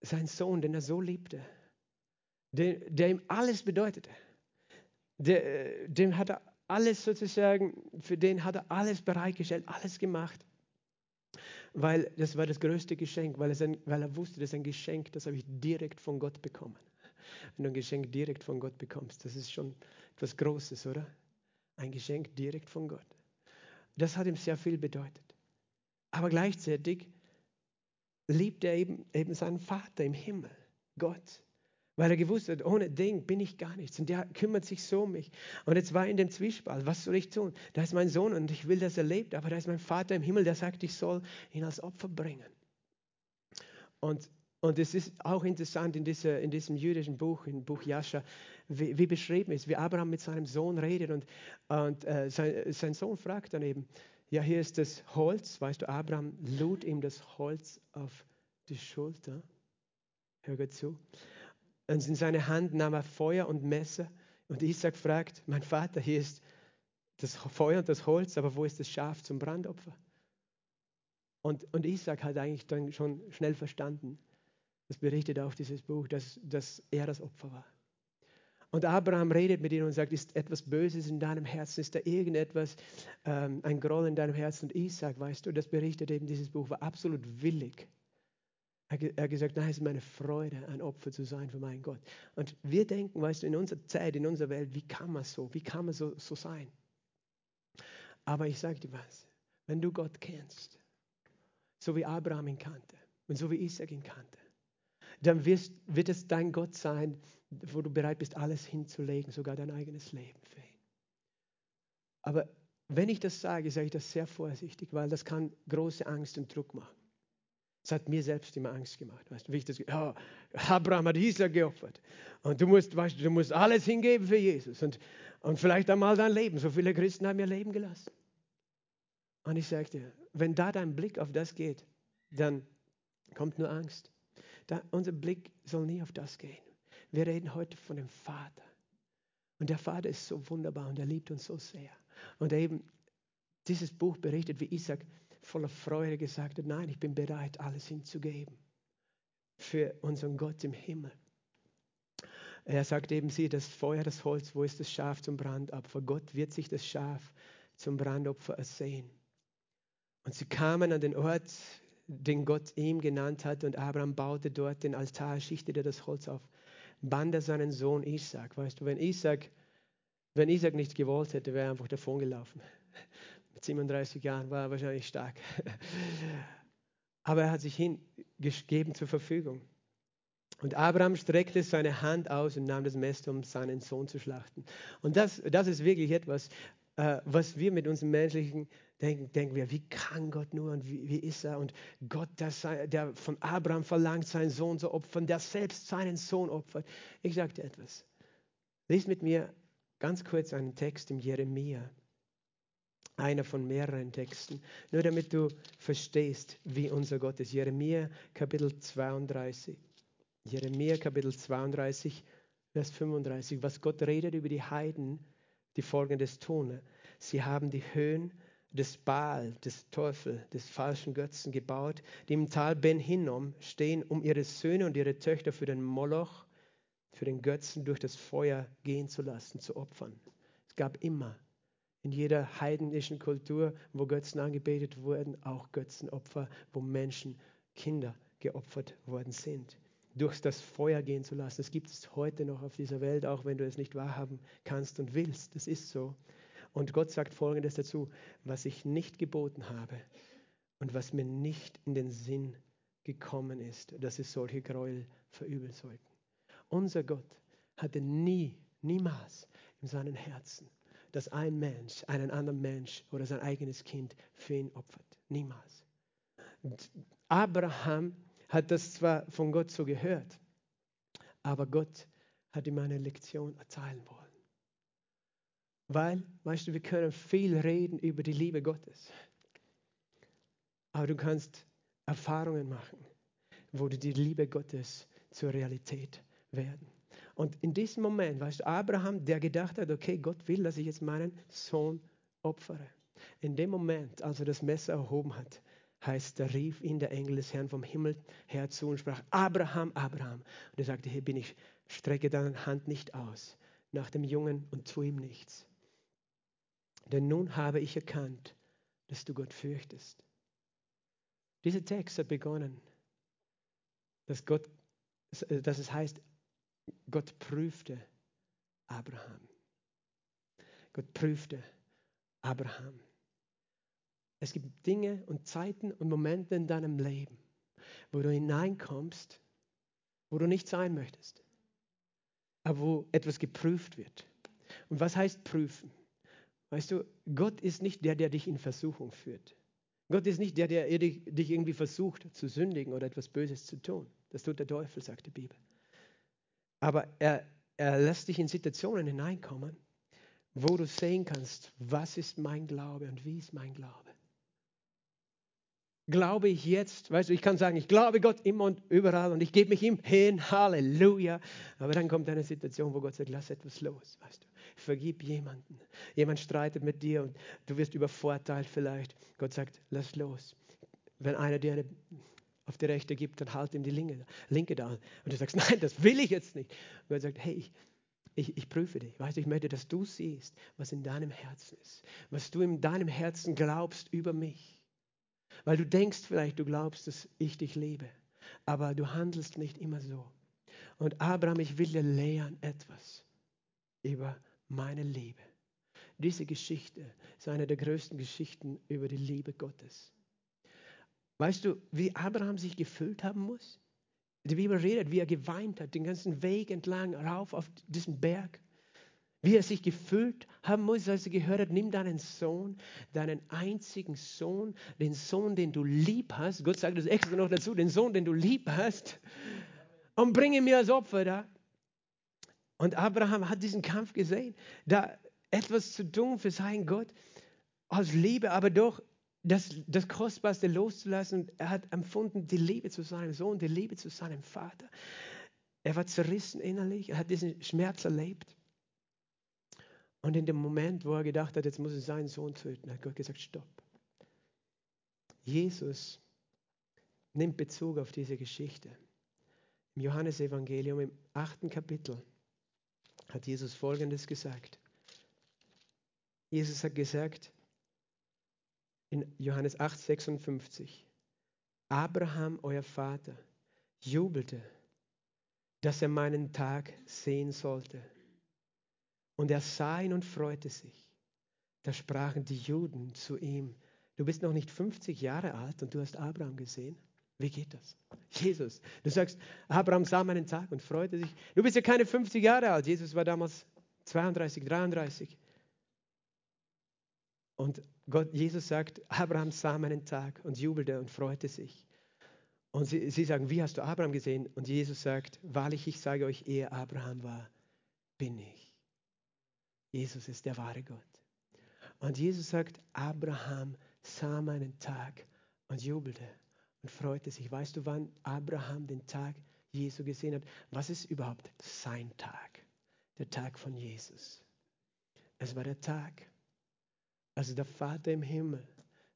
sein Sohn, den er so liebte, der, der ihm alles bedeutete. Der, dem hat er alles sozusagen, für den hat er alles bereitgestellt, alles gemacht weil das war das größte Geschenk, weil, ein, weil er wusste, das ist ein Geschenk, das habe ich direkt von Gott bekommen. Wenn du ein Geschenk direkt von Gott bekommst, das ist schon etwas Großes, oder? Ein Geschenk direkt von Gott. Das hat ihm sehr viel bedeutet. Aber gleichzeitig liebt er eben, eben seinen Vater im Himmel, Gott weil er gewusst hat, ohne den bin ich gar nichts. Und der kümmert sich so um mich. Und jetzt war er in dem Zwiespalt, was soll ich tun? Da ist mein Sohn und ich will, dass er lebt, aber da ist mein Vater im Himmel, der sagt, ich soll ihn als Opfer bringen. Und, und es ist auch interessant in, dieser, in diesem jüdischen Buch, im Buch Jascha, wie, wie beschrieben ist, wie Abraham mit seinem Sohn redet und, und äh, sein, sein Sohn fragt dann eben, ja, hier ist das Holz, weißt du, Abraham lud ihm das Holz auf die Schulter. Hör gut zu. Und in seine Hand nahm er Feuer und Messer. Und Isaac fragt, mein Vater, hier ist das Feuer und das Holz, aber wo ist das Schaf zum Brandopfer? Und, und Isaac hat eigentlich dann schon schnell verstanden, das berichtet auch dieses Buch, dass, dass er das Opfer war. Und Abraham redet mit ihm und sagt, ist etwas Böses in deinem Herzen? Ist da irgendetwas, ähm, ein Groll in deinem Herzen? Und Isaac, weißt du, das berichtet eben dieses Buch, war absolut willig er hat gesagt, nein, es ist meine Freude, ein Opfer zu sein für meinen Gott. Und wir denken, weißt du, in unserer Zeit, in unserer Welt, wie kann man so, wie kann man so, so sein? Aber ich sage dir was, wenn du Gott kennst, so wie Abraham ihn kannte und so wie Isaac ihn kannte, dann wirst, wird es dein Gott sein, wo du bereit bist, alles hinzulegen, sogar dein eigenes Leben für ihn. Aber wenn ich das sage, sage ich das sehr vorsichtig, weil das kann große Angst und Druck machen. Das hat mir selbst immer Angst gemacht. Weißt du, wie ich das, ja, Abraham hat Isaac geopfert. Und du musst, weißt du, du musst alles hingeben für Jesus. Und, und vielleicht einmal dein Leben. So viele Christen haben ihr Leben gelassen. Und ich dir, wenn da dein Blick auf das geht, dann kommt nur Angst. Da, unser Blick soll nie auf das gehen. Wir reden heute von dem Vater. Und der Vater ist so wunderbar und er liebt uns so sehr. Und eben dieses Buch berichtet, wie Isaac voller Freude gesagt hat, nein, ich bin bereit, alles hinzugeben für unseren Gott im Himmel. Er sagt eben, sie, das Feuer, das Holz, wo ist das Schaf zum Brandopfer? Gott wird sich das Schaf zum Brandopfer ersehen. Und sie kamen an den Ort, den Gott ihm genannt hat, und Abraham baute dort den Altar, schichtete das Holz auf, band er seinen Sohn Isaac. Weißt du, wenn Isaac Wenn Isaac nicht gewollt hätte, wäre er einfach davon gelaufen. Mit 37 Jahren war er wahrscheinlich stark. Aber er hat sich hingegeben zur Verfügung. Und Abraham streckte seine Hand aus und nahm das Messer, um seinen Sohn zu schlachten. Und das, das ist wirklich etwas, äh, was wir mit unserem menschlichen denken, denken wir, wie kann Gott nur und wie, wie ist er? Und Gott, der, der von Abraham verlangt, seinen Sohn zu opfern, der selbst seinen Sohn opfert. Ich dir etwas. Lies mit mir ganz kurz einen Text im Jeremia. Einer von mehreren Texten. Nur damit du verstehst, wie unser Gott ist. Jeremia Kapitel 32. Jeremia Kapitel 32, Vers 35. Was Gott redet über die Heiden, die folgendes tun. Sie haben die Höhen des Baal, des Teufel, des falschen Götzen gebaut, die im Tal Ben Hinnom stehen, um ihre Söhne und ihre Töchter für den Moloch, für den Götzen durch das Feuer gehen zu lassen, zu opfern. Es gab immer in jeder heidnischen Kultur, wo Götzen angebetet wurden, auch Götzenopfer, wo Menschen, Kinder geopfert worden sind. Durch das Feuer gehen zu lassen. Das gibt es heute noch auf dieser Welt, auch wenn du es nicht wahrhaben kannst und willst. Das ist so. Und Gott sagt Folgendes dazu, was ich nicht geboten habe und was mir nicht in den Sinn gekommen ist, dass es solche Gräuel verübeln sollten. Unser Gott hatte nie, niemals in seinem Herzen, dass ein Mensch einen anderen Mensch oder sein eigenes Kind für ihn opfert. Niemals. Abraham hat das zwar von Gott so gehört, aber Gott hat ihm eine Lektion erteilen wollen. Weil, weißt du, wir können viel reden über die Liebe Gottes. Aber du kannst Erfahrungen machen, wo die Liebe Gottes zur Realität werden. Und in diesem Moment, weißt du, Abraham, der gedacht hat, okay, Gott will, dass ich jetzt meinen Sohn opfere. In dem Moment, als er das Messer erhoben hat, heißt, da rief ihn der Engel des Herrn vom Himmel her zu und sprach, Abraham, Abraham. Und er sagte, hier bin ich, strecke deine Hand nicht aus nach dem Jungen und tu ihm nichts. Denn nun habe ich erkannt, dass du Gott fürchtest. Dieser Text hat begonnen, dass, Gott, dass es heißt, Gott prüfte Abraham. Gott prüfte Abraham. Es gibt Dinge und Zeiten und Momente in deinem Leben, wo du hineinkommst, wo du nicht sein möchtest, aber wo etwas geprüft wird. Und was heißt prüfen? Weißt du, Gott ist nicht der, der dich in Versuchung führt. Gott ist nicht der, der dich irgendwie versucht zu sündigen oder etwas Böses zu tun. Das tut der Teufel, sagt die Bibel. Aber er, er lässt dich in Situationen hineinkommen, wo du sehen kannst, was ist mein Glaube und wie ist mein Glaube glaube ich jetzt, weißt du, ich kann sagen, ich glaube Gott immer und überall und ich gebe mich ihm hin, Halleluja. Aber dann kommt eine Situation, wo Gott sagt, lass etwas los, weißt du. Vergib jemanden. Jemand streitet mit dir und du wirst übervorteilt vielleicht. Gott sagt, lass los. Wenn einer dir eine auf die Rechte gibt, dann halt ihm die Linke, Linke da. Und du sagst, nein, das will ich jetzt nicht. Und Gott sagt, hey, ich, ich, ich, prüfe dich. Weißt du, ich möchte, dass du siehst, was in deinem Herzen ist. Was du in deinem Herzen glaubst über mich. Weil du denkst vielleicht, du glaubst, dass ich dich liebe, aber du handelst nicht immer so. Und Abraham, ich will dir lehren etwas über meine Liebe. Diese Geschichte ist eine der größten Geschichten über die Liebe Gottes. Weißt du, wie Abraham sich gefühlt haben muss? Die Bibel redet, wie er geweint hat, den ganzen Weg entlang rauf auf diesen Berg. Wie er sich gefühlt haben muss, als er gehört hat, nimm deinen Sohn, deinen einzigen Sohn, den Sohn, den du lieb hast. Gott sagt das extra noch dazu, den Sohn, den du lieb hast, und bringe mir als Opfer da. Und Abraham hat diesen Kampf gesehen, da etwas zu tun für seinen Gott aus Liebe, aber doch das, das Kostbarste loszulassen. Er hat empfunden, die Liebe zu seinem Sohn, die Liebe zu seinem Vater. Er war zerrissen innerlich, er hat diesen Schmerz erlebt. Und in dem Moment, wo er gedacht hat, jetzt muss er seinen Sohn töten, hat Gott gesagt, stopp. Jesus nimmt Bezug auf diese Geschichte. Im Johannesevangelium im achten Kapitel hat Jesus Folgendes gesagt. Jesus hat gesagt in Johannes 8, 56, Abraham, euer Vater, jubelte, dass er meinen Tag sehen sollte Und er sah ihn und freute sich. Da sprachen die Juden zu ihm, du bist noch nicht 50 Jahre alt und du hast Abraham gesehen. Wie geht das? Jesus, du sagst, Abraham sah meinen Tag und freute sich. Du bist ja keine 50 Jahre alt. Jesus war damals 32, 33. Und Gott, Jesus sagt, Abraham sah meinen Tag und jubelte und freute sich. Und sie, sie sagen, wie hast du Abraham gesehen? Und Jesus sagt, wahrlich, ich sage euch, ehe Abraham war, bin ich. Jesus ist der wahre Gott. Und Jesus sagt, Abraham sah meinen Tag und jubelte und freute sich. Weißt du, wann Abraham den Tag Jesu gesehen hat? Was ist überhaupt sein Tag? Der Tag von Jesus. Es war der Tag, als der Vater im Himmel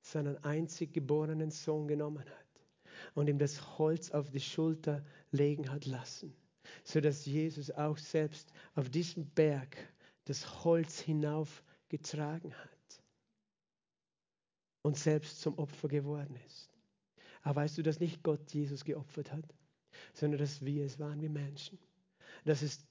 seinen einzig geborenen Sohn genommen hat und ihm das Holz auf die Schulter legen hat lassen, sodass Jesus auch selbst auf diesem Berg das Holz hinaufgetragen hat und selbst zum Opfer geworden ist. Aber weißt du, dass nicht Gott Jesus geopfert hat, sondern dass wir es waren, wie Menschen. Dass es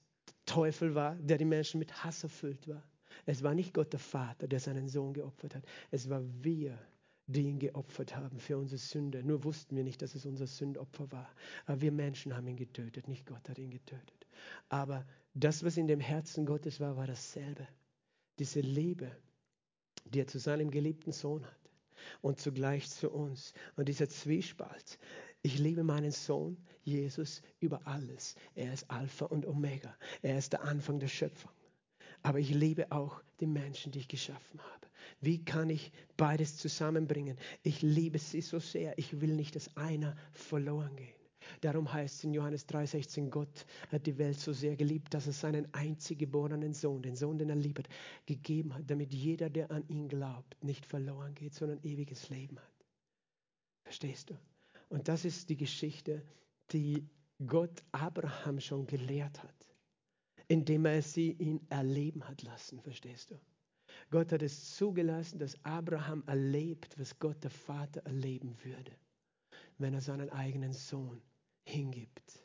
Teufel war, der die Menschen mit Hass erfüllt war. Es war nicht Gott der Vater, der seinen Sohn geopfert hat. Es war wir, die ihn geopfert haben für unsere Sünde. Nur wussten wir nicht, dass es unser Sündopfer war. Aber wir Menschen haben ihn getötet, nicht Gott hat ihn getötet. Aber das, was in dem Herzen Gottes war, war dasselbe. Diese Liebe, die er zu seinem geliebten Sohn hat und zugleich zu uns. Und dieser Zwiespalt. Ich liebe meinen Sohn Jesus über alles. Er ist Alpha und Omega. Er ist der Anfang der Schöpfung. Aber ich liebe auch die Menschen, die ich geschaffen habe. Wie kann ich beides zusammenbringen? Ich liebe sie so sehr. Ich will nicht, dass einer verloren geht. Darum heißt es in Johannes 3,16, Gott hat die Welt so sehr geliebt, dass er seinen einzig geborenen Sohn, den Sohn, den er liebt, gegeben hat, damit jeder, der an ihn glaubt, nicht verloren geht, sondern ewiges Leben hat. Verstehst du? Und das ist die Geschichte, die Gott Abraham schon gelehrt hat, indem er sie ihn erleben hat lassen. Verstehst du? Gott hat es zugelassen, dass Abraham erlebt, was Gott der Vater erleben würde, wenn er seinen eigenen Sohn hingibt,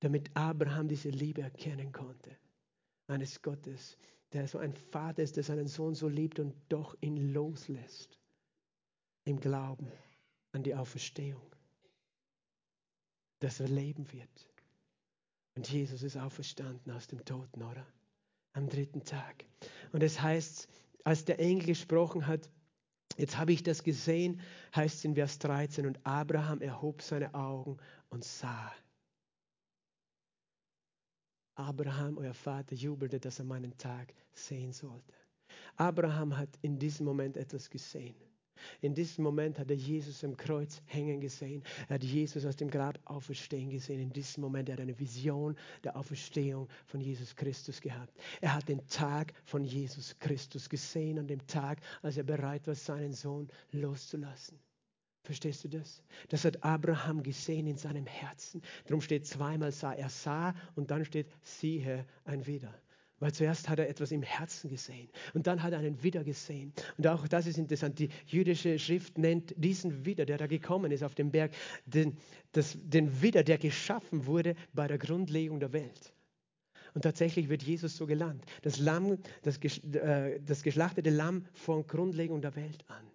damit Abraham diese Liebe erkennen konnte. Eines Gottes, der so ein Vater ist, der seinen Sohn so liebt und doch ihn loslässt im Glauben an die Auferstehung, dass er leben wird. Und Jesus ist auferstanden aus dem Toten, oder? Am dritten Tag. Und es heißt, als der Engel gesprochen hat, Jetzt habe ich das gesehen, heißt es in Vers 13, und Abraham erhob seine Augen und sah. Abraham, euer Vater, jubelte, dass er meinen Tag sehen sollte. Abraham hat in diesem Moment etwas gesehen. In diesem Moment hat er Jesus am Kreuz hängen gesehen. Er hat Jesus aus dem Grab auferstehen gesehen. In diesem Moment hat er eine Vision der Auferstehung von Jesus Christus gehabt. Er hat den Tag von Jesus Christus gesehen, an dem Tag, als er bereit war, seinen Sohn loszulassen. Verstehst du das? Das hat Abraham gesehen in seinem Herzen. Darum steht zweimal sah. Er sah und dann steht siehe ein Wieder. Weil zuerst hat er etwas im Herzen gesehen und dann hat er einen Widder gesehen. Und auch das ist interessant. Die jüdische Schrift nennt diesen Widder, der da gekommen ist auf dem Berg, den, das, den Widder, der geschaffen wurde bei der Grundlegung der Welt. Und tatsächlich wird Jesus so genannt. Das, Lamm, das, äh, das geschlachtete Lamm von Grundlegung der Welt an.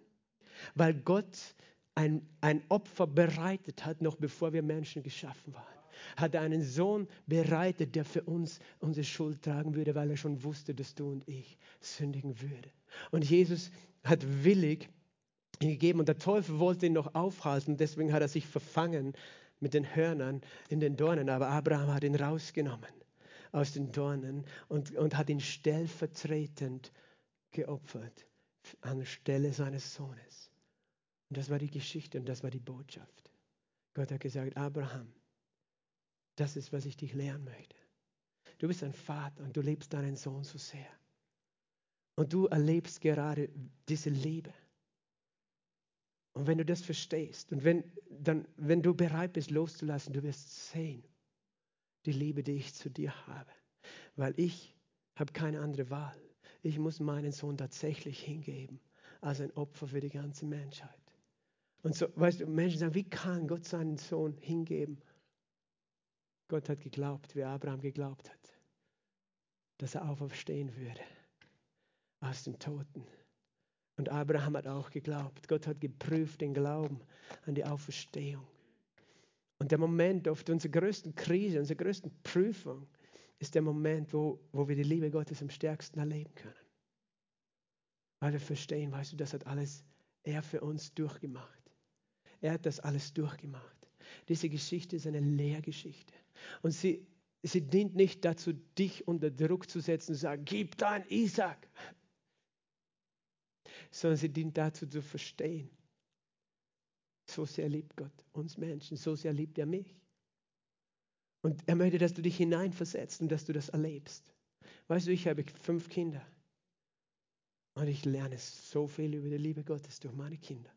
Weil Gott ein, ein Opfer bereitet hat, noch bevor wir Menschen geschaffen waren hat er einen Sohn bereitet, der für uns unsere Schuld tragen würde, weil er schon wusste, dass du und ich sündigen würden. Und Jesus hat willig ihn gegeben und der Teufel wollte ihn noch aufhalten, deswegen hat er sich verfangen mit den Hörnern in den Dornen, aber Abraham hat ihn rausgenommen aus den Dornen und, und hat ihn stellvertretend geopfert anstelle seines Sohnes. Und das war die Geschichte und das war die Botschaft. Gott hat gesagt, Abraham, das ist, was ich dich lehren möchte. Du bist ein Vater und du liebst deinen Sohn so sehr. Und du erlebst gerade diese Liebe. Und wenn du das verstehst und wenn, dann, wenn du bereit bist loszulassen, du wirst sehen, die Liebe, die ich zu dir habe. Weil ich habe keine andere Wahl. Ich muss meinen Sohn tatsächlich hingeben als ein Opfer für die ganze Menschheit. Und so, weißt du, Menschen sagen, wie kann Gott seinen Sohn hingeben? Gott hat geglaubt, wie Abraham geglaubt hat. dass er auferstehen würde aus den Toten. Und Abraham hat auch geglaubt. Gott hat geprüft den Glauben an die Auferstehung. Und der Moment oft unserer größten Krise, unserer größten Prüfung, ist der Moment, wo, wo wir die Liebe Gottes am stärksten erleben können. Weil wir verstehen, weißt du, das hat alles er für uns durchgemacht. Er hat das alles durchgemacht. Diese Geschichte ist eine Lehrgeschichte. Und sie, sie dient nicht dazu, dich unter Druck zu setzen und zu sagen, gib dein Isaac. Sondern sie dient dazu zu verstehen. So sehr liebt Gott uns Menschen, so sehr liebt er mich. Und er möchte, dass du dich hineinversetzt und dass du das erlebst. Weißt du, ich habe fünf Kinder. Und ich lerne so viel über die Liebe Gottes durch meine Kinder.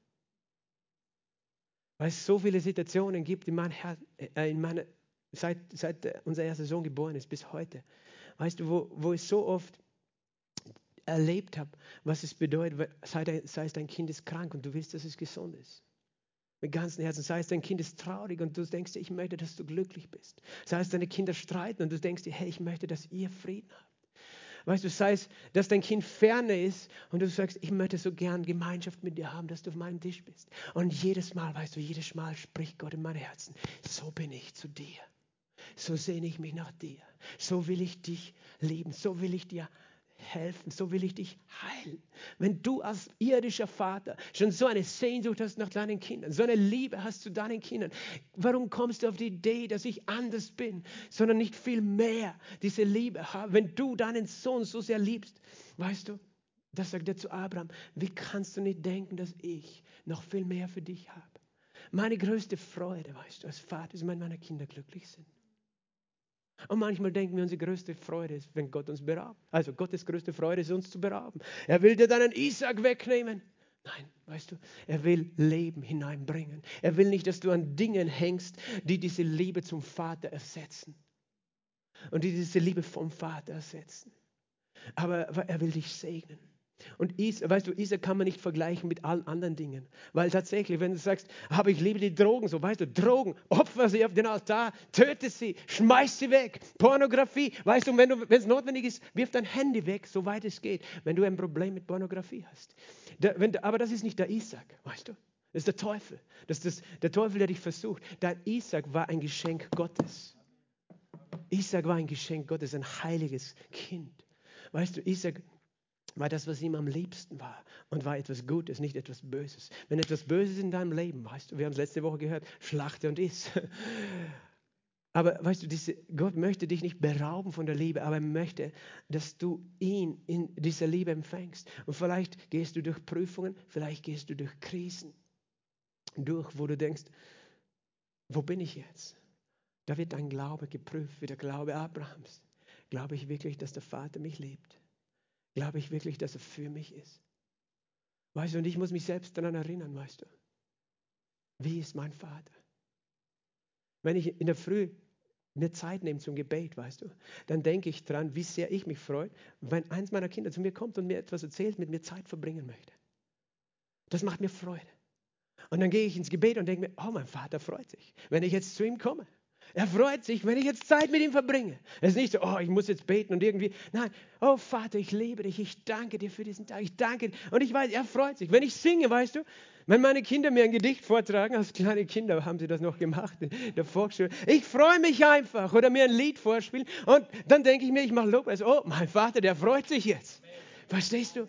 Weil es so viele Situationen gibt in Herz, äh, in meine, seit, seit unser erster Sohn geboren ist bis heute. Weißt du, wo, wo ich so oft erlebt habe, was es bedeutet, sei, dein, sei dein Kind ist krank und du willst, dass es gesund ist. Mit ganzem Herzen. Sei es dein Kind ist traurig und du denkst ich möchte, dass du glücklich bist. Sei es deine Kinder streiten und du denkst hey, ich möchte, dass ihr Frieden habt. Weißt du, sei es, dass dein Kind ferne ist und du sagst, ich möchte so gern Gemeinschaft mit dir haben, dass du auf meinem Tisch bist. Und jedes Mal, weißt du, jedes Mal spricht Gott in mein Herzen, so bin ich zu dir. So sehne ich mich nach dir. So will ich dich lieben. So will ich dir helfen, so will ich dich heilen. Wenn du als irdischer Vater schon so eine Sehnsucht hast nach deinen Kindern, so eine Liebe hast zu deinen Kindern, warum kommst du auf die Idee, dass ich anders bin, sondern nicht viel mehr diese Liebe habe? Wenn du deinen Sohn so sehr liebst, weißt du, das sagt er zu Abraham, wie kannst du nicht denken, dass ich noch viel mehr für dich habe? Meine größte Freude, weißt du, als Vater ist, wenn meine Kinder glücklich sind. Und manchmal denken wir, unsere größte Freude ist, wenn Gott uns beraubt. Also Gottes größte Freude ist, uns zu berauben. Er will dir deinen Isaac wegnehmen. Nein, weißt du, er will Leben hineinbringen. Er will nicht, dass du an Dingen hängst, die diese Liebe zum Vater ersetzen. Und die diese Liebe vom Vater ersetzen. Aber er will dich segnen. Und Is, weißt du, Isa kann man nicht vergleichen mit allen anderen Dingen. Weil tatsächlich, wenn du sagst, aber ich liebe die Drogen, so weißt du, Drogen, opfer sie auf den Altar, töte sie, schmeiß sie weg. Pornografie, weißt du, wenn es notwendig ist, wirf dein Handy weg, soweit es geht, wenn du ein Problem mit Pornografie hast. Der, wenn, aber das ist nicht der Isaac, weißt du? Das ist der Teufel. Das ist das, der Teufel, der dich versucht. Dein Isaac war ein Geschenk Gottes. Isaac war ein Geschenk Gottes, ein heiliges Kind. Weißt du, Isaac war das, was ihm am liebsten war und war etwas Gutes, nicht etwas Böses. Wenn etwas Böses in deinem Leben, weißt du, wir haben es letzte Woche gehört, schlachte und iss. Aber weißt du, diese, Gott möchte dich nicht berauben von der Liebe, aber er möchte, dass du ihn in dieser Liebe empfängst. Und vielleicht gehst du durch Prüfungen, vielleicht gehst du durch Krisen durch, wo du denkst, wo bin ich jetzt? Da wird dein Glaube geprüft, wie der Glaube Abrahams. Glaube ich wirklich, dass der Vater mich liebt? Glaube ich wirklich, dass er für mich ist? Weißt du, und ich muss mich selbst daran erinnern, weißt du. Wie ist mein Vater? Wenn ich in der Früh mir Zeit nehme zum Gebet, weißt du, dann denke ich dran, wie sehr ich mich freue, wenn eins meiner Kinder zu mir kommt und mir etwas erzählt, mit mir Zeit verbringen möchte. Das macht mir Freude. Und dann gehe ich ins Gebet und denke mir, oh, mein Vater freut sich, wenn ich jetzt zu ihm komme. Er freut sich, wenn ich jetzt Zeit mit ihm verbringe. Es ist nicht so, oh, ich muss jetzt beten und irgendwie. Nein, oh Vater, ich liebe dich, ich danke dir für diesen Tag, ich danke dir. Und ich weiß, er freut sich. Wenn ich singe, weißt du, wenn meine Kinder mir ein Gedicht vortragen, als kleine Kinder haben sie das noch gemacht in der Volksschule, ich freue mich einfach oder mir ein Lied vorspielen und dann denke ich mir, ich mache Lobpreis. Oh, mein Vater, der freut sich jetzt. Verstehst du?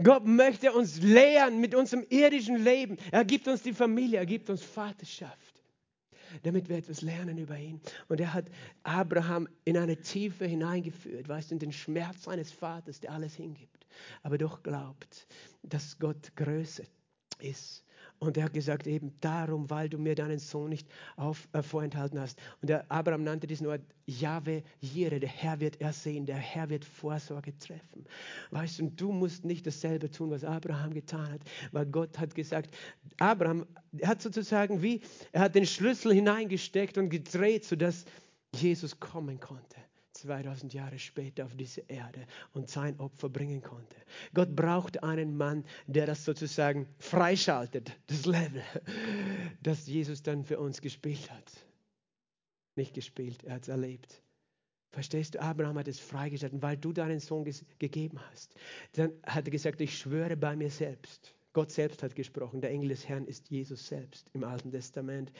Gott möchte uns lehren mit unserem irdischen Leben. Er gibt uns die Familie, er gibt uns Vaterschaft damit wir etwas lernen über ihn. Und er hat Abraham in eine Tiefe hineingeführt, weißt du, in den Schmerz seines Vaters, der alles hingibt, aber doch glaubt, dass Gott größer ist und er hat gesagt, eben darum, weil du mir deinen Sohn nicht auf, äh, vorenthalten hast. Und der Abraham nannte diesen Ort Jahwe Jire, der Herr wird ersehen, der Herr wird Vorsorge treffen. Weißt du, du musst nicht dasselbe tun, was Abraham getan hat, weil Gott hat gesagt, Abraham hat sozusagen wie, er hat den Schlüssel hineingesteckt und gedreht, sodass Jesus kommen konnte. 2000 Jahre später auf diese Erde und sein Opfer bringen konnte. Gott braucht einen Mann, der das sozusagen freischaltet, das Level, das Jesus dann für uns gespielt hat. Nicht gespielt, er hat es erlebt. Verstehst du? Abraham hat es freigestellt, weil du deinen Sohn gegeben hast. Dann hat er gesagt, ich schwöre bei mir selbst. Gott selbst hat gesprochen. Der Engel des Herrn ist Jesus selbst im Alten Testament.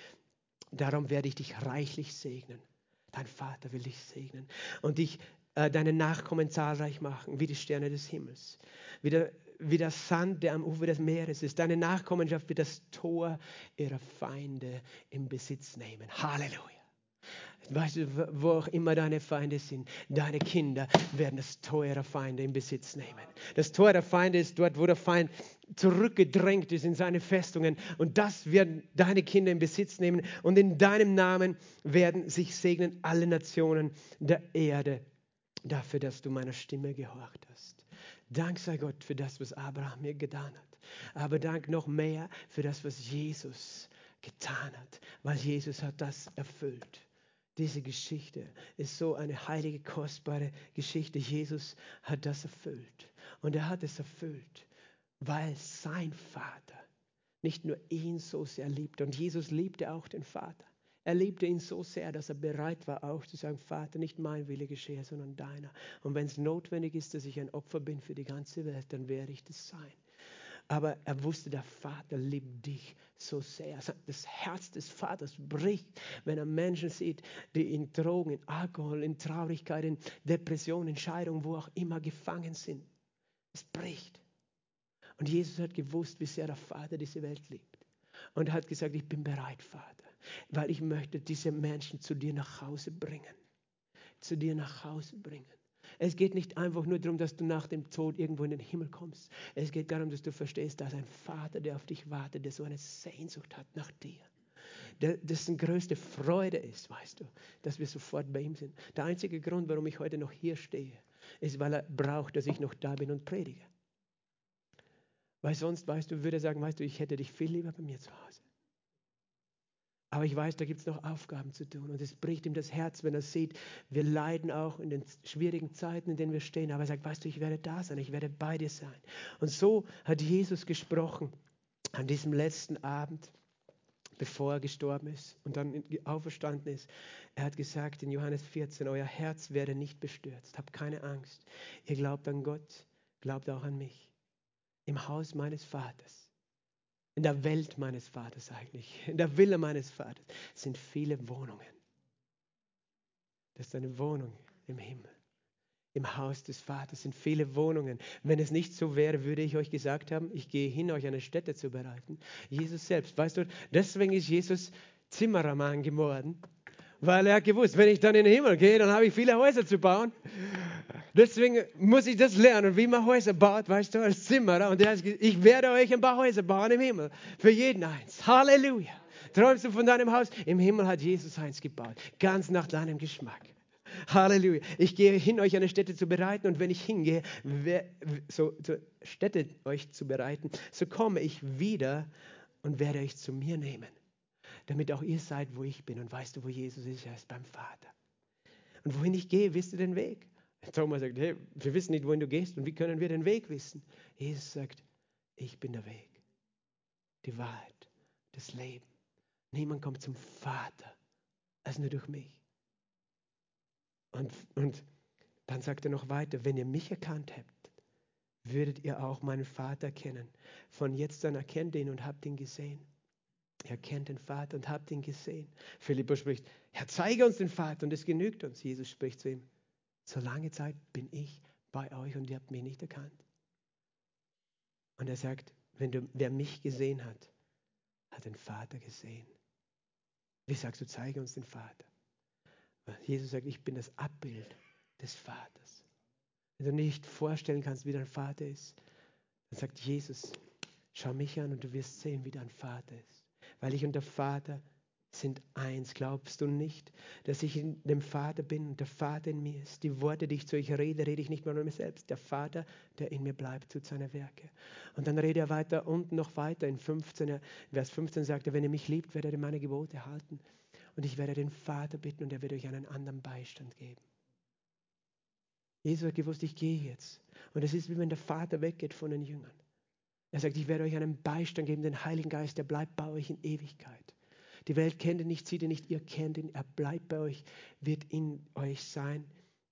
Darum werde ich dich reichlich segnen. Dein Vater will dich segnen und dich äh, deine Nachkommen zahlreich machen, wie die Sterne des Himmels, wie der, wie der Sand, der am Ufer des Meeres ist. Deine Nachkommenschaft wird das Tor ihrer Feinde in Besitz nehmen. Halleluja. Weißt du, wo auch immer deine Feinde sind, deine Kinder werden das Tor ihrer Feinde in Besitz nehmen. Das Tor der Feinde ist dort, wo der Feind zurückgedrängt ist in seine Festungen. Und das werden deine Kinder in Besitz nehmen. Und in deinem Namen werden sich segnen alle Nationen der Erde dafür, dass du meiner Stimme gehorcht hast. Dank sei Gott für das, was Abraham mir getan hat. Aber dank noch mehr für das, was Jesus getan hat, weil Jesus hat das erfüllt. Diese Geschichte ist so eine heilige, kostbare Geschichte. Jesus hat das erfüllt. Und er hat es erfüllt, weil sein Vater nicht nur ihn so sehr liebte. Und Jesus liebte auch den Vater. Er liebte ihn so sehr, dass er bereit war, auch zu sagen, Vater, nicht mein Wille geschehe, sondern deiner. Und wenn es notwendig ist, dass ich ein Opfer bin für die ganze Welt, dann werde ich das sein. Aber er wusste, der Vater liebt dich so sehr. Das Herz des Vaters bricht, wenn er Menschen sieht, die in Drogen, in Alkohol, in Traurigkeit, in Depression, in Scheidung, wo auch immer gefangen sind. Es bricht. Und Jesus hat gewusst, wie sehr der Vater diese Welt liebt. Und hat gesagt, ich bin bereit, Vater, weil ich möchte diese Menschen zu dir nach Hause bringen. Zu dir nach Hause bringen. Es geht nicht einfach nur darum, dass du nach dem Tod irgendwo in den Himmel kommst. Es geht darum, dass du verstehst, dass ein Vater, der auf dich wartet, der so eine Sehnsucht hat nach dir. Dessen größte Freude ist, weißt du, dass wir sofort bei ihm sind. Der einzige Grund, warum ich heute noch hier stehe, ist, weil er braucht, dass ich noch da bin und predige. Weil sonst, weißt du, würde er sagen, weißt du, ich hätte dich viel lieber bei mir zu Hause. Aber ich weiß, da gibt es noch Aufgaben zu tun. Und es bricht ihm das Herz, wenn er sieht, wir leiden auch in den schwierigen Zeiten, in denen wir stehen. Aber er sagt, weißt du, ich werde da sein, ich werde bei dir sein. Und so hat Jesus gesprochen an diesem letzten Abend, bevor er gestorben ist und dann auferstanden ist. Er hat gesagt in Johannes 14, euer Herz werde nicht bestürzt. Habt keine Angst. Ihr glaubt an Gott, glaubt auch an mich. Im Haus meines Vaters in der Welt meines Vaters eigentlich, in der Wille meines Vaters, sind viele Wohnungen. Das ist eine Wohnung im Himmel. Im Haus des Vaters sind viele Wohnungen. Wenn es nicht so wäre, würde ich euch gesagt haben, ich gehe hin, euch eine Stätte zu bereiten. Jesus selbst, weißt du, deswegen ist Jesus Zimmerermann geworden, weil er hat gewusst, wenn ich dann in den Himmel gehe, dann habe ich viele Häuser zu bauen. Deswegen muss ich das lernen, wie man Häuser baut, weißt du, als Zimmerer. Und er hat gesagt, ich werde euch ein paar Häuser bauen im Himmel. Für jeden eins. Halleluja. Träumst du von deinem Haus? Im Himmel hat Jesus eins gebaut. Ganz nach deinem Geschmack. Halleluja. Ich gehe hin, euch eine Stätte zu bereiten. Und wenn ich hingehe, so, so Stätte euch zu bereiten, so komme ich wieder und werde euch zu mir nehmen. Damit auch ihr seid, wo ich bin. Und weißt du, wo Jesus ist? Er ist beim Vater. Und wohin ich gehe, wisst ihr den Weg? Thomas sagt, hey, wir wissen nicht, wohin du gehst und wie können wir den Weg wissen? Jesus sagt, ich bin der Weg, die Wahrheit, das Leben. Niemand kommt zum Vater als nur durch mich. Und, und dann sagt er noch weiter, wenn ihr mich erkannt habt, würdet ihr auch meinen Vater kennen. Von jetzt an erkennt ihn und habt ihn gesehen. Ihr kennt den Vater und habt ihn gesehen. Philippus spricht, Herr, zeige uns den Vater und es genügt uns. Jesus spricht zu ihm, so lange Zeit bin ich bei euch und ihr habt mich nicht erkannt. Und er sagt, wenn du, wer mich gesehen hat, hat den Vater gesehen. Wie sagst du, zeige uns den Vater? Jesus sagt, ich bin das Abbild des Vaters. Wenn du nicht vorstellen kannst, wie dein Vater ist, dann sagt Jesus, schau mich an und du wirst sehen, wie dein Vater ist. Weil ich und der Vater sind eins. Glaubst du nicht, dass ich in dem Vater bin und der Vater in mir ist? Die Worte, die ich zu euch rede, rede ich nicht mehr nur mir selbst. Der Vater, der in mir bleibt, tut seine Werke. Und dann redet er weiter und noch weiter. In 15, Vers 15 sagt er, wenn ihr mich liebt, werdet ihr meine Gebote halten. Und ich werde den Vater bitten und er wird euch einen anderen Beistand geben. Jesus hat gewusst, ich gehe jetzt. Und es ist wie wenn der Vater weggeht von den Jüngern. Er sagt, ich werde euch einen Beistand geben, den Heiligen Geist, der bleibt bei euch in Ewigkeit. Die Welt kennt ihn nicht, sieht ihn nicht, ihr kennt ihn, er bleibt bei euch, wird in euch sein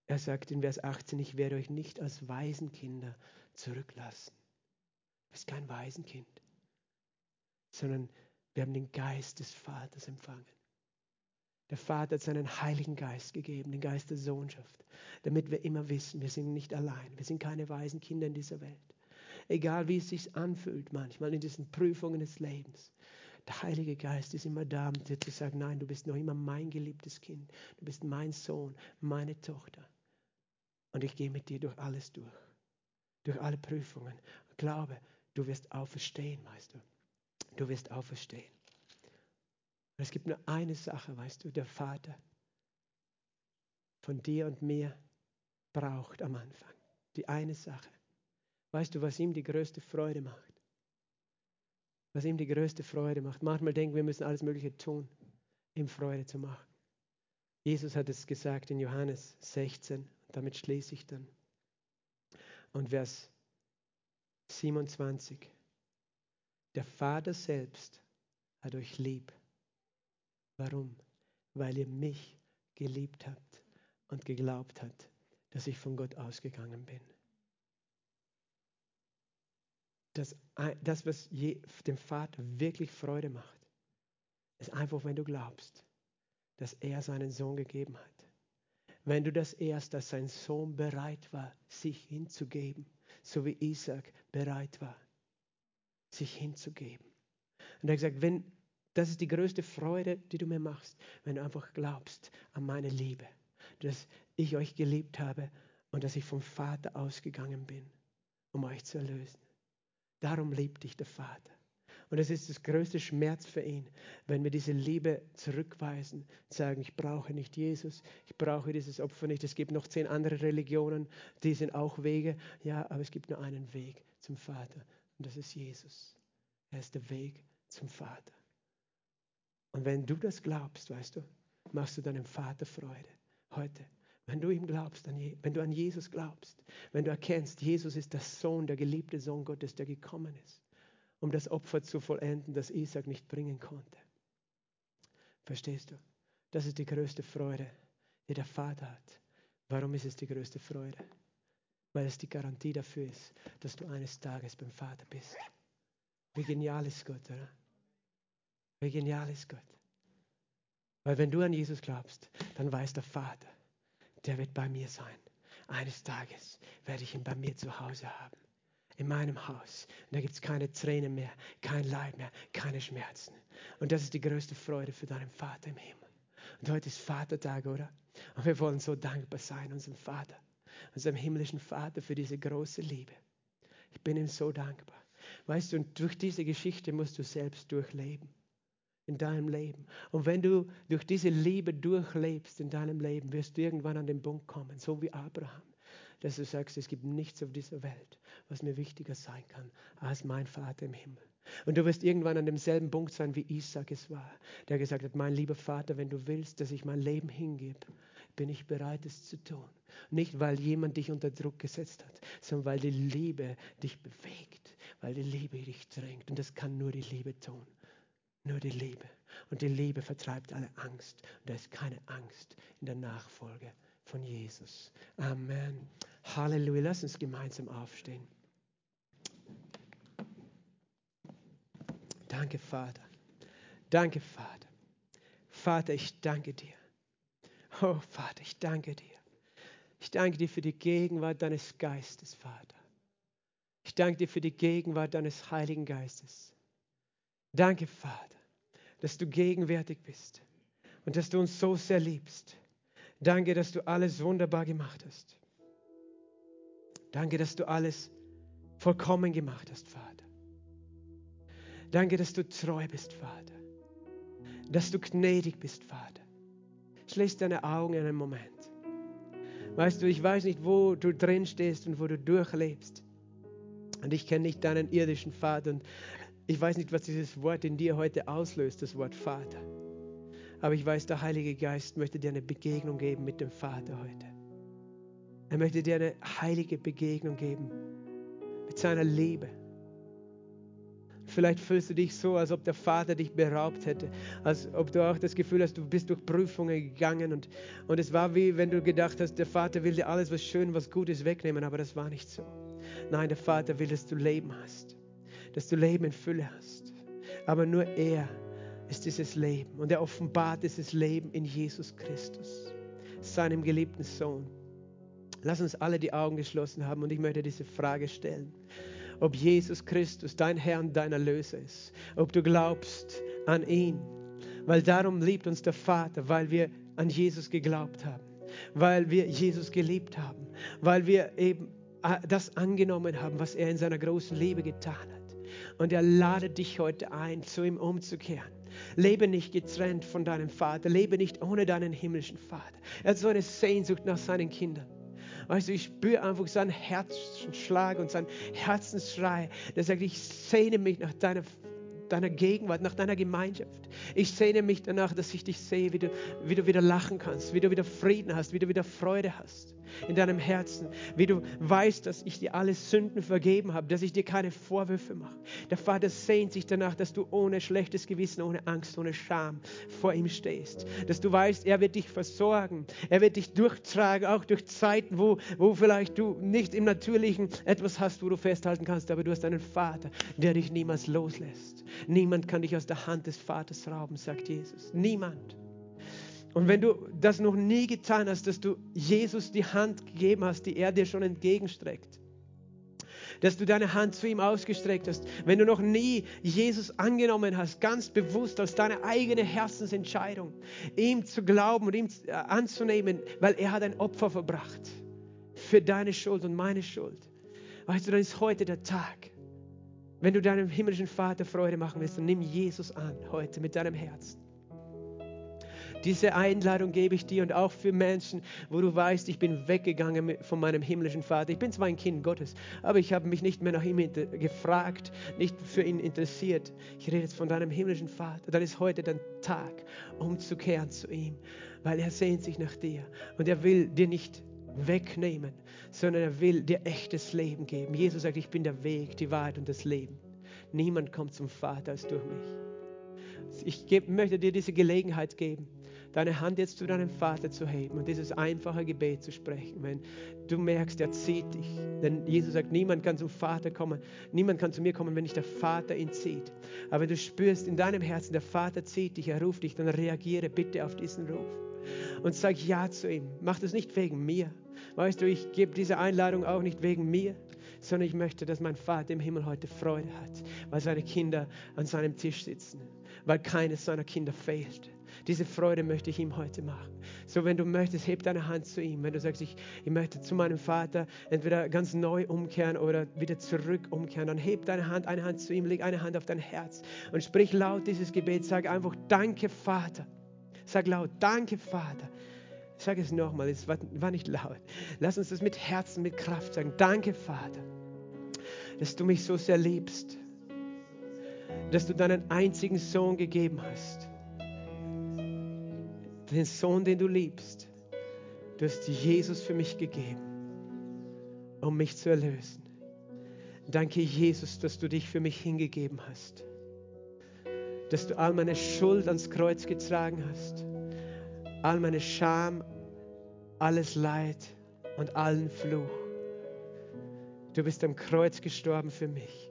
Er sagt in Vers 18, ich werde euch nicht als Waisenkinder zurücklassen. Du bist kein Waisenkind, sondern wir haben den Geist des Vaters empfangen. Der Vater hat seinen Heiligen Geist gegeben, den Geist der Sohnschaft, damit wir immer wissen, wir sind nicht allein, wir sind keine weisen Kinder in dieser Welt. Egal wie es sich anfühlt manchmal in diesen Prüfungen des Lebens. Der Heilige Geist ist immer da, um dir zu sagen, nein, du bist noch immer mein geliebtes Kind, du bist mein Sohn, meine Tochter. Und ich gehe mit dir durch alles durch, durch alle Prüfungen. Glaube, du wirst auferstehen, weißt du. Du wirst auferstehen. Es gibt nur eine Sache, weißt du, der Vater von dir und mir braucht am Anfang. Die eine Sache. Weißt du, was ihm die größte Freude macht? Was ihm die größte Freude macht. Manchmal denken wir, wir müssen alles Mögliche tun, ihm Freude zu machen. Jesus hat es gesagt in Johannes 16, damit schließe ich dann. Und Vers 27. Der Vater selbst hat euch lieb. Warum? Weil ihr mich geliebt habt und geglaubt habt, dass ich von Gott ausgegangen bin. Das, das was dem Vater wirklich Freude macht, ist einfach, wenn du glaubst, dass er seinen Sohn gegeben hat. Wenn du das erst, dass sein Sohn bereit war, sich hinzugeben, so wie Isaac bereit war, sich hinzugeben. Und er hat gesagt, wenn, das ist die größte Freude, die du mir machst, wenn du einfach glaubst an meine Liebe, dass ich euch geliebt habe und dass ich vom Vater ausgegangen bin, um euch zu erlösen. Darum liebt dich der Vater. Und es ist das größte Schmerz für ihn, wenn wir diese Liebe zurückweisen, sagen, ich brauche nicht Jesus, ich brauche dieses Opfer nicht. Es gibt noch zehn andere Religionen, die sind auch Wege. Ja, aber es gibt nur einen Weg zum Vater und das ist Jesus. Er ist der Weg zum Vater. Und wenn du das glaubst, weißt du, machst du deinem Vater Freude heute. Wenn du ihm glaubst, wenn du an Jesus glaubst, wenn du erkennst, Jesus ist der Sohn, der geliebte Sohn Gottes, der gekommen ist um das Opfer zu vollenden, das Isaac nicht bringen konnte. Verstehst du? Das ist die größte Freude, die der Vater hat. Warum ist es die größte Freude? Weil es die Garantie dafür ist, dass du eines Tages beim Vater bist. Wie genial ist Gott, oder? Wie genial ist Gott. Weil wenn du an Jesus glaubst, dann weiß der Vater, der wird bei mir sein. Eines Tages werde ich ihn bei mir zu Hause haben in meinem Haus. Und da gibt es keine Tränen mehr, kein Leid mehr, keine Schmerzen. Und das ist die größte Freude für deinen Vater im Himmel. Und heute ist Vatertag, oder? Und wir wollen so dankbar sein, unserem Vater, unserem himmlischen Vater für diese große Liebe. Ich bin ihm so dankbar. Weißt du, und durch diese Geschichte musst du selbst durchleben in deinem Leben. Und wenn du durch diese Liebe durchlebst in deinem Leben, wirst du irgendwann an den Punkt kommen, so wie Abraham dass du sagst, es gibt nichts auf dieser Welt, was mir wichtiger sein kann als mein Vater im Himmel. Und du wirst irgendwann an demselben Punkt sein, wie Isaac es war, der gesagt hat, mein lieber Vater, wenn du willst, dass ich mein Leben hingebe, bin ich bereit, es zu tun. Nicht, weil jemand dich unter Druck gesetzt hat, sondern weil die Liebe dich bewegt, weil die Liebe dich drängt. Und das kann nur die Liebe tun. Nur die Liebe. Und die Liebe vertreibt alle Angst. Und da ist keine Angst in der Nachfolge von Jesus. Amen. Halleluja. Lass uns gemeinsam aufstehen. Danke, Vater. Danke, Vater. Vater, ich danke dir. Oh, Vater, ich danke dir. Ich danke dir für die Gegenwart deines Geistes, Vater. Ich danke dir für die Gegenwart deines Heiligen Geistes. Danke, Vater, dass du gegenwärtig bist und dass du uns so sehr liebst. Danke, dass du alles wunderbar gemacht hast. Danke, dass du alles vollkommen gemacht hast, Vater. Danke, dass du treu bist, Vater. Dass du gnädig bist, Vater. Schließ deine Augen einen Moment. Weißt du, ich weiß nicht, wo du drin stehst und wo du durchlebst. Und ich kenne nicht deinen irdischen Vater. Und ich weiß nicht, was dieses Wort in dir heute auslöst, das Wort Vater. Aber ich weiß, der Heilige Geist möchte dir eine Begegnung geben mit dem Vater heute. Er möchte dir eine heilige Begegnung geben mit seiner Liebe. Vielleicht fühlst du dich so, als ob der Vater dich beraubt hätte, als ob du auch das Gefühl hast, du bist durch Prüfungen gegangen und, und es war wie wenn du gedacht hast, der Vater will dir alles, was schön, was gut ist, wegnehmen, aber das war nicht so. Nein, der Vater will, dass du Leben hast, dass du Leben in Fülle hast. Aber nur er ist dieses Leben und er offenbart dieses Leben in Jesus Christus, seinem geliebten Sohn. Lass uns alle die Augen geschlossen haben und ich möchte diese Frage stellen. Ob Jesus Christus dein Herr und dein Erlöser ist. Ob du glaubst an ihn. Weil darum liebt uns der Vater, weil wir an Jesus geglaubt haben. Weil wir Jesus geliebt haben. Weil wir eben äh, das angenommen haben, was er in seiner großen Liebe getan hat. Und er ladet dich heute ein, zu ihm umzukehren. Lebe nicht getrennt von deinem Vater. Lebe nicht ohne deinen himmlischen Vater. Er hat so eine Sehnsucht nach seinen Kindern. Weißt du, ich spüre einfach seinen Herzschlag und seinen Herzensschrei. Der sagt, ich sehne mich nach deiner, deiner Gegenwart, nach deiner Gemeinschaft. Ich sehne mich danach, dass ich dich sehe, wie du, wie du wieder lachen kannst, wie du wieder Frieden hast, wie du wieder Freude hast in deinem Herzen, wie du weißt, dass ich dir alle Sünden vergeben habe, dass ich dir keine Vorwürfe mache. Der Vater sehnt sich danach, dass du ohne schlechtes Gewissen, ohne Angst, ohne Scham vor ihm stehst. Dass du weißt, er wird dich versorgen, er wird dich durchtragen, auch durch Zeiten, wo, wo vielleicht du nicht im Natürlichen etwas hast, wo du festhalten kannst, aber du hast einen Vater, der dich niemals loslässt. Niemand kann dich aus der Hand des Vaters rauben, sagt Jesus. Niemand. Und wenn du das noch nie getan hast, dass du Jesus die Hand gegeben hast, die er dir schon entgegenstreckt, dass du deine Hand zu ihm ausgestreckt hast, wenn du noch nie Jesus angenommen hast, ganz bewusst als deine eigene Herzensentscheidung, ihm zu glauben und ihm äh, anzunehmen, weil er hat ein Opfer verbracht für deine Schuld und meine Schuld. Weißt du, dann ist heute der Tag. Wenn du deinem himmlischen Vater Freude machen willst, dann nimm Jesus an heute mit deinem Herzen. Diese Einladung gebe ich dir und auch für Menschen, wo du weißt, ich bin weggegangen von meinem himmlischen Vater. Ich bin zwar ein Kind Gottes, aber ich habe mich nicht mehr nach ihm gefragt, nicht für ihn interessiert. Ich rede jetzt von deinem himmlischen Vater. Dann ist heute dein Tag, umzukehren zu ihm, weil er sehnt sich nach dir und er will dir nicht wegnehmen, sondern er will dir echtes Leben geben. Jesus sagt, ich bin der Weg, die Wahrheit und das Leben. Niemand kommt zum Vater als durch mich. Ich möchte dir diese Gelegenheit geben deine Hand jetzt zu deinem Vater zu heben und dieses einfache Gebet zu sprechen, wenn du merkst, er zieht dich. Denn Jesus sagt, niemand kann zum Vater kommen, niemand kann zu mir kommen, wenn nicht der Vater ihn zieht. Aber wenn du spürst in deinem Herzen, der Vater zieht dich, er ruft dich, dann reagiere bitte auf diesen Ruf und sag Ja zu ihm. Mach das nicht wegen mir. Weißt du, ich gebe diese Einladung auch nicht wegen mir, sondern ich möchte, dass mein Vater im Himmel heute Freude hat, weil seine Kinder an seinem Tisch sitzen, weil keines seiner Kinder fehlt. Diese Freude möchte ich ihm heute machen. So, wenn du möchtest, heb deine Hand zu ihm. Wenn du sagst, ich, ich möchte zu meinem Vater entweder ganz neu umkehren oder wieder zurück umkehren, dann heb deine Hand, eine Hand zu ihm, leg eine Hand auf dein Herz und sprich laut dieses Gebet. Sag einfach, danke Vater. Sag laut, danke Vater. Sag es nochmal, es war, war nicht laut. Lass uns das mit Herzen, mit Kraft sagen. Danke Vater, dass du mich so sehr liebst, dass du deinen einzigen Sohn gegeben hast den Sohn, den du liebst. Du hast Jesus für mich gegeben, um mich zu erlösen. Danke, Jesus, dass du dich für mich hingegeben hast. Dass du all meine Schuld ans Kreuz getragen hast. All meine Scham, alles Leid und allen Fluch. Du bist am Kreuz gestorben für mich.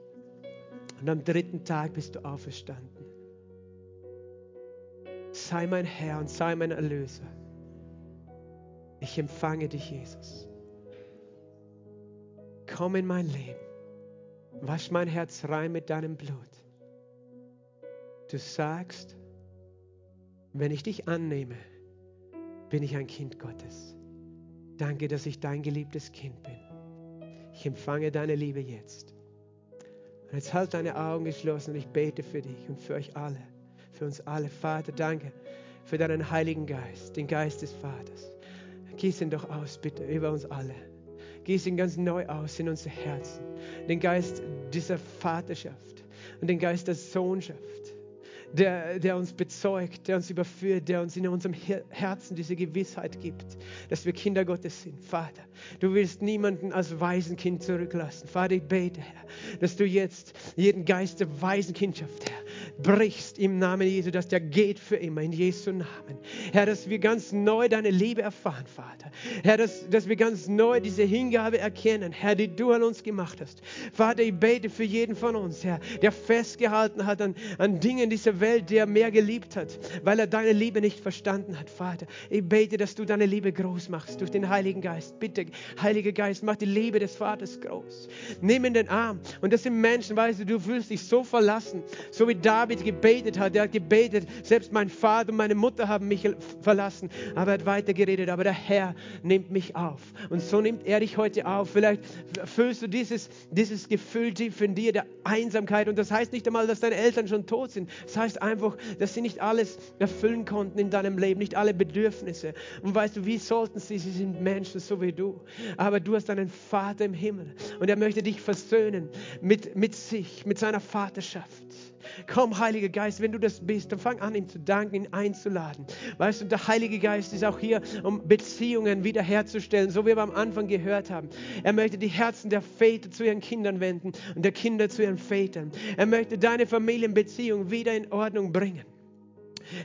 Und am dritten Tag bist du auferstanden sei mein Herr und sei mein Erlöser. Ich empfange dich, Jesus. Komm in mein Leben. Wasch mein Herz rein mit deinem Blut. Du sagst, wenn ich dich annehme, bin ich ein Kind Gottes. Danke, dass ich dein geliebtes Kind bin. Ich empfange deine Liebe jetzt. Und jetzt halt deine Augen geschlossen und ich bete für dich und für euch alle für uns alle. Vater, danke für deinen Heiligen Geist, den Geist des Vaters. Gieß ihn doch aus, bitte, über uns alle. Gieß ihn ganz neu aus in unser Herzen. Den Geist dieser Vaterschaft und den Geist der Sohnschaft, der, der uns bezeugt, der uns überführt, der uns in unserem Herzen diese Gewissheit gibt, dass wir Kinder Gottes sind. Vater, du willst niemanden als Waisenkind zurücklassen. Vater, ich bete, Herr, dass du jetzt jeden Geist der Waisenkindschaft, Herr, brichst im Namen Jesu, dass der geht für immer, in Jesu Namen. Herr, dass wir ganz neu deine Liebe erfahren, Vater. Herr, dass, dass wir ganz neu diese Hingabe erkennen, Herr, die du an uns gemacht hast. Vater, ich bete für jeden von uns, Herr, der festgehalten hat an, an Dingen dieser Welt, der mehr geliebt hat, weil er deine Liebe nicht verstanden hat, Vater. Ich bete, dass du deine Liebe groß machst durch den Heiligen Geist. Bitte, Heiliger Geist, mach die Liebe des Vaters groß. Nimm in den Arm. Und das sind Menschen, weißt du, du fühlst dich so verlassen, so wie David gebetet hat. Er hat gebetet, selbst mein Vater und meine Mutter haben mich verlassen. Aber er hat weiter geredet. Aber der Herr nimmt mich auf. Und so nimmt er dich heute auf. Vielleicht fühlst du dieses, dieses Gefühl tief in dir der Einsamkeit. Und das heißt nicht einmal, dass deine Eltern schon tot sind. Das heißt einfach, dass sie nicht alles erfüllen konnten in deinem Leben, nicht alle Bedürfnisse. Und weißt du, wie sollten sie? Sie sind Menschen so wie du. Aber du hast einen Vater im Himmel. Und er möchte dich versöhnen mit, mit sich, mit seiner Vaterschaft. Komm, Heiliger Geist, wenn du das bist, dann fang an, ihm zu danken, ihn einzuladen. Weißt du, der Heilige Geist ist auch hier, um Beziehungen wiederherzustellen, so wie wir am Anfang gehört haben. Er möchte die Herzen der Väter zu ihren Kindern wenden und der Kinder zu ihren Vätern. Er möchte deine Familienbeziehung wieder in Ordnung bringen.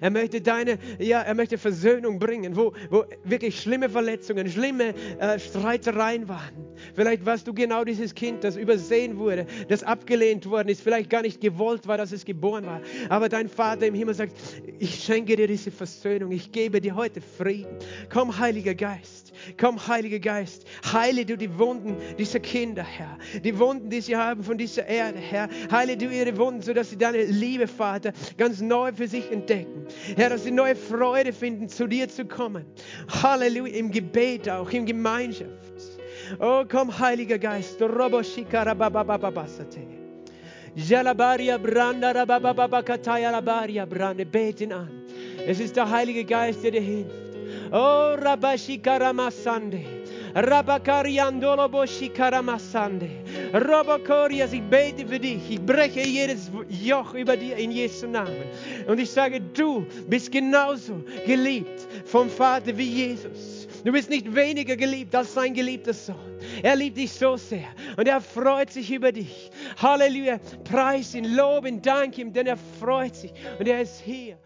Er möchte deine, ja, er möchte Versöhnung bringen, wo, wo wirklich schlimme Verletzungen, schlimme äh, Streitereien waren. Vielleicht warst du genau dieses Kind, das übersehen wurde, das abgelehnt worden ist, vielleicht gar nicht gewollt war, dass es geboren war. Aber dein Vater im Himmel sagt, ich schenke dir diese Versöhnung, ich gebe dir heute Frieden. Komm, Heiliger Geist, komm, Heiliger Geist, heile du die Wunden dieser Kinder, Herr. Die Wunden, die sie haben von dieser Erde, Herr. Heile du ihre Wunden, sodass sie deine Liebe, Vater, ganz neu für sich entdecken. Herr, dass sie neue Freude finden, zu dir zu kommen. Halleluja, im Gebet auch, in Gemeinschaft. Oh, komm, Heiliger Geist. Jalabaria branda an. Es ist der Heilige Geist, der dir hilft. Oh, Rabashikaramasande. Rabakariandolo Boshikaramasande. Robokorias, ich bete für dich. Ich breche jedes Joch über dir in Jesu Namen. Und ich sage, du bist genauso geliebt vom Vater wie Jesus. Du bist nicht weniger geliebt als sein geliebter Sohn. Er liebt dich so sehr und er freut sich über dich. Halleluja. Preis ihn, lob ihn, dank ihm, denn er freut sich und er ist hier.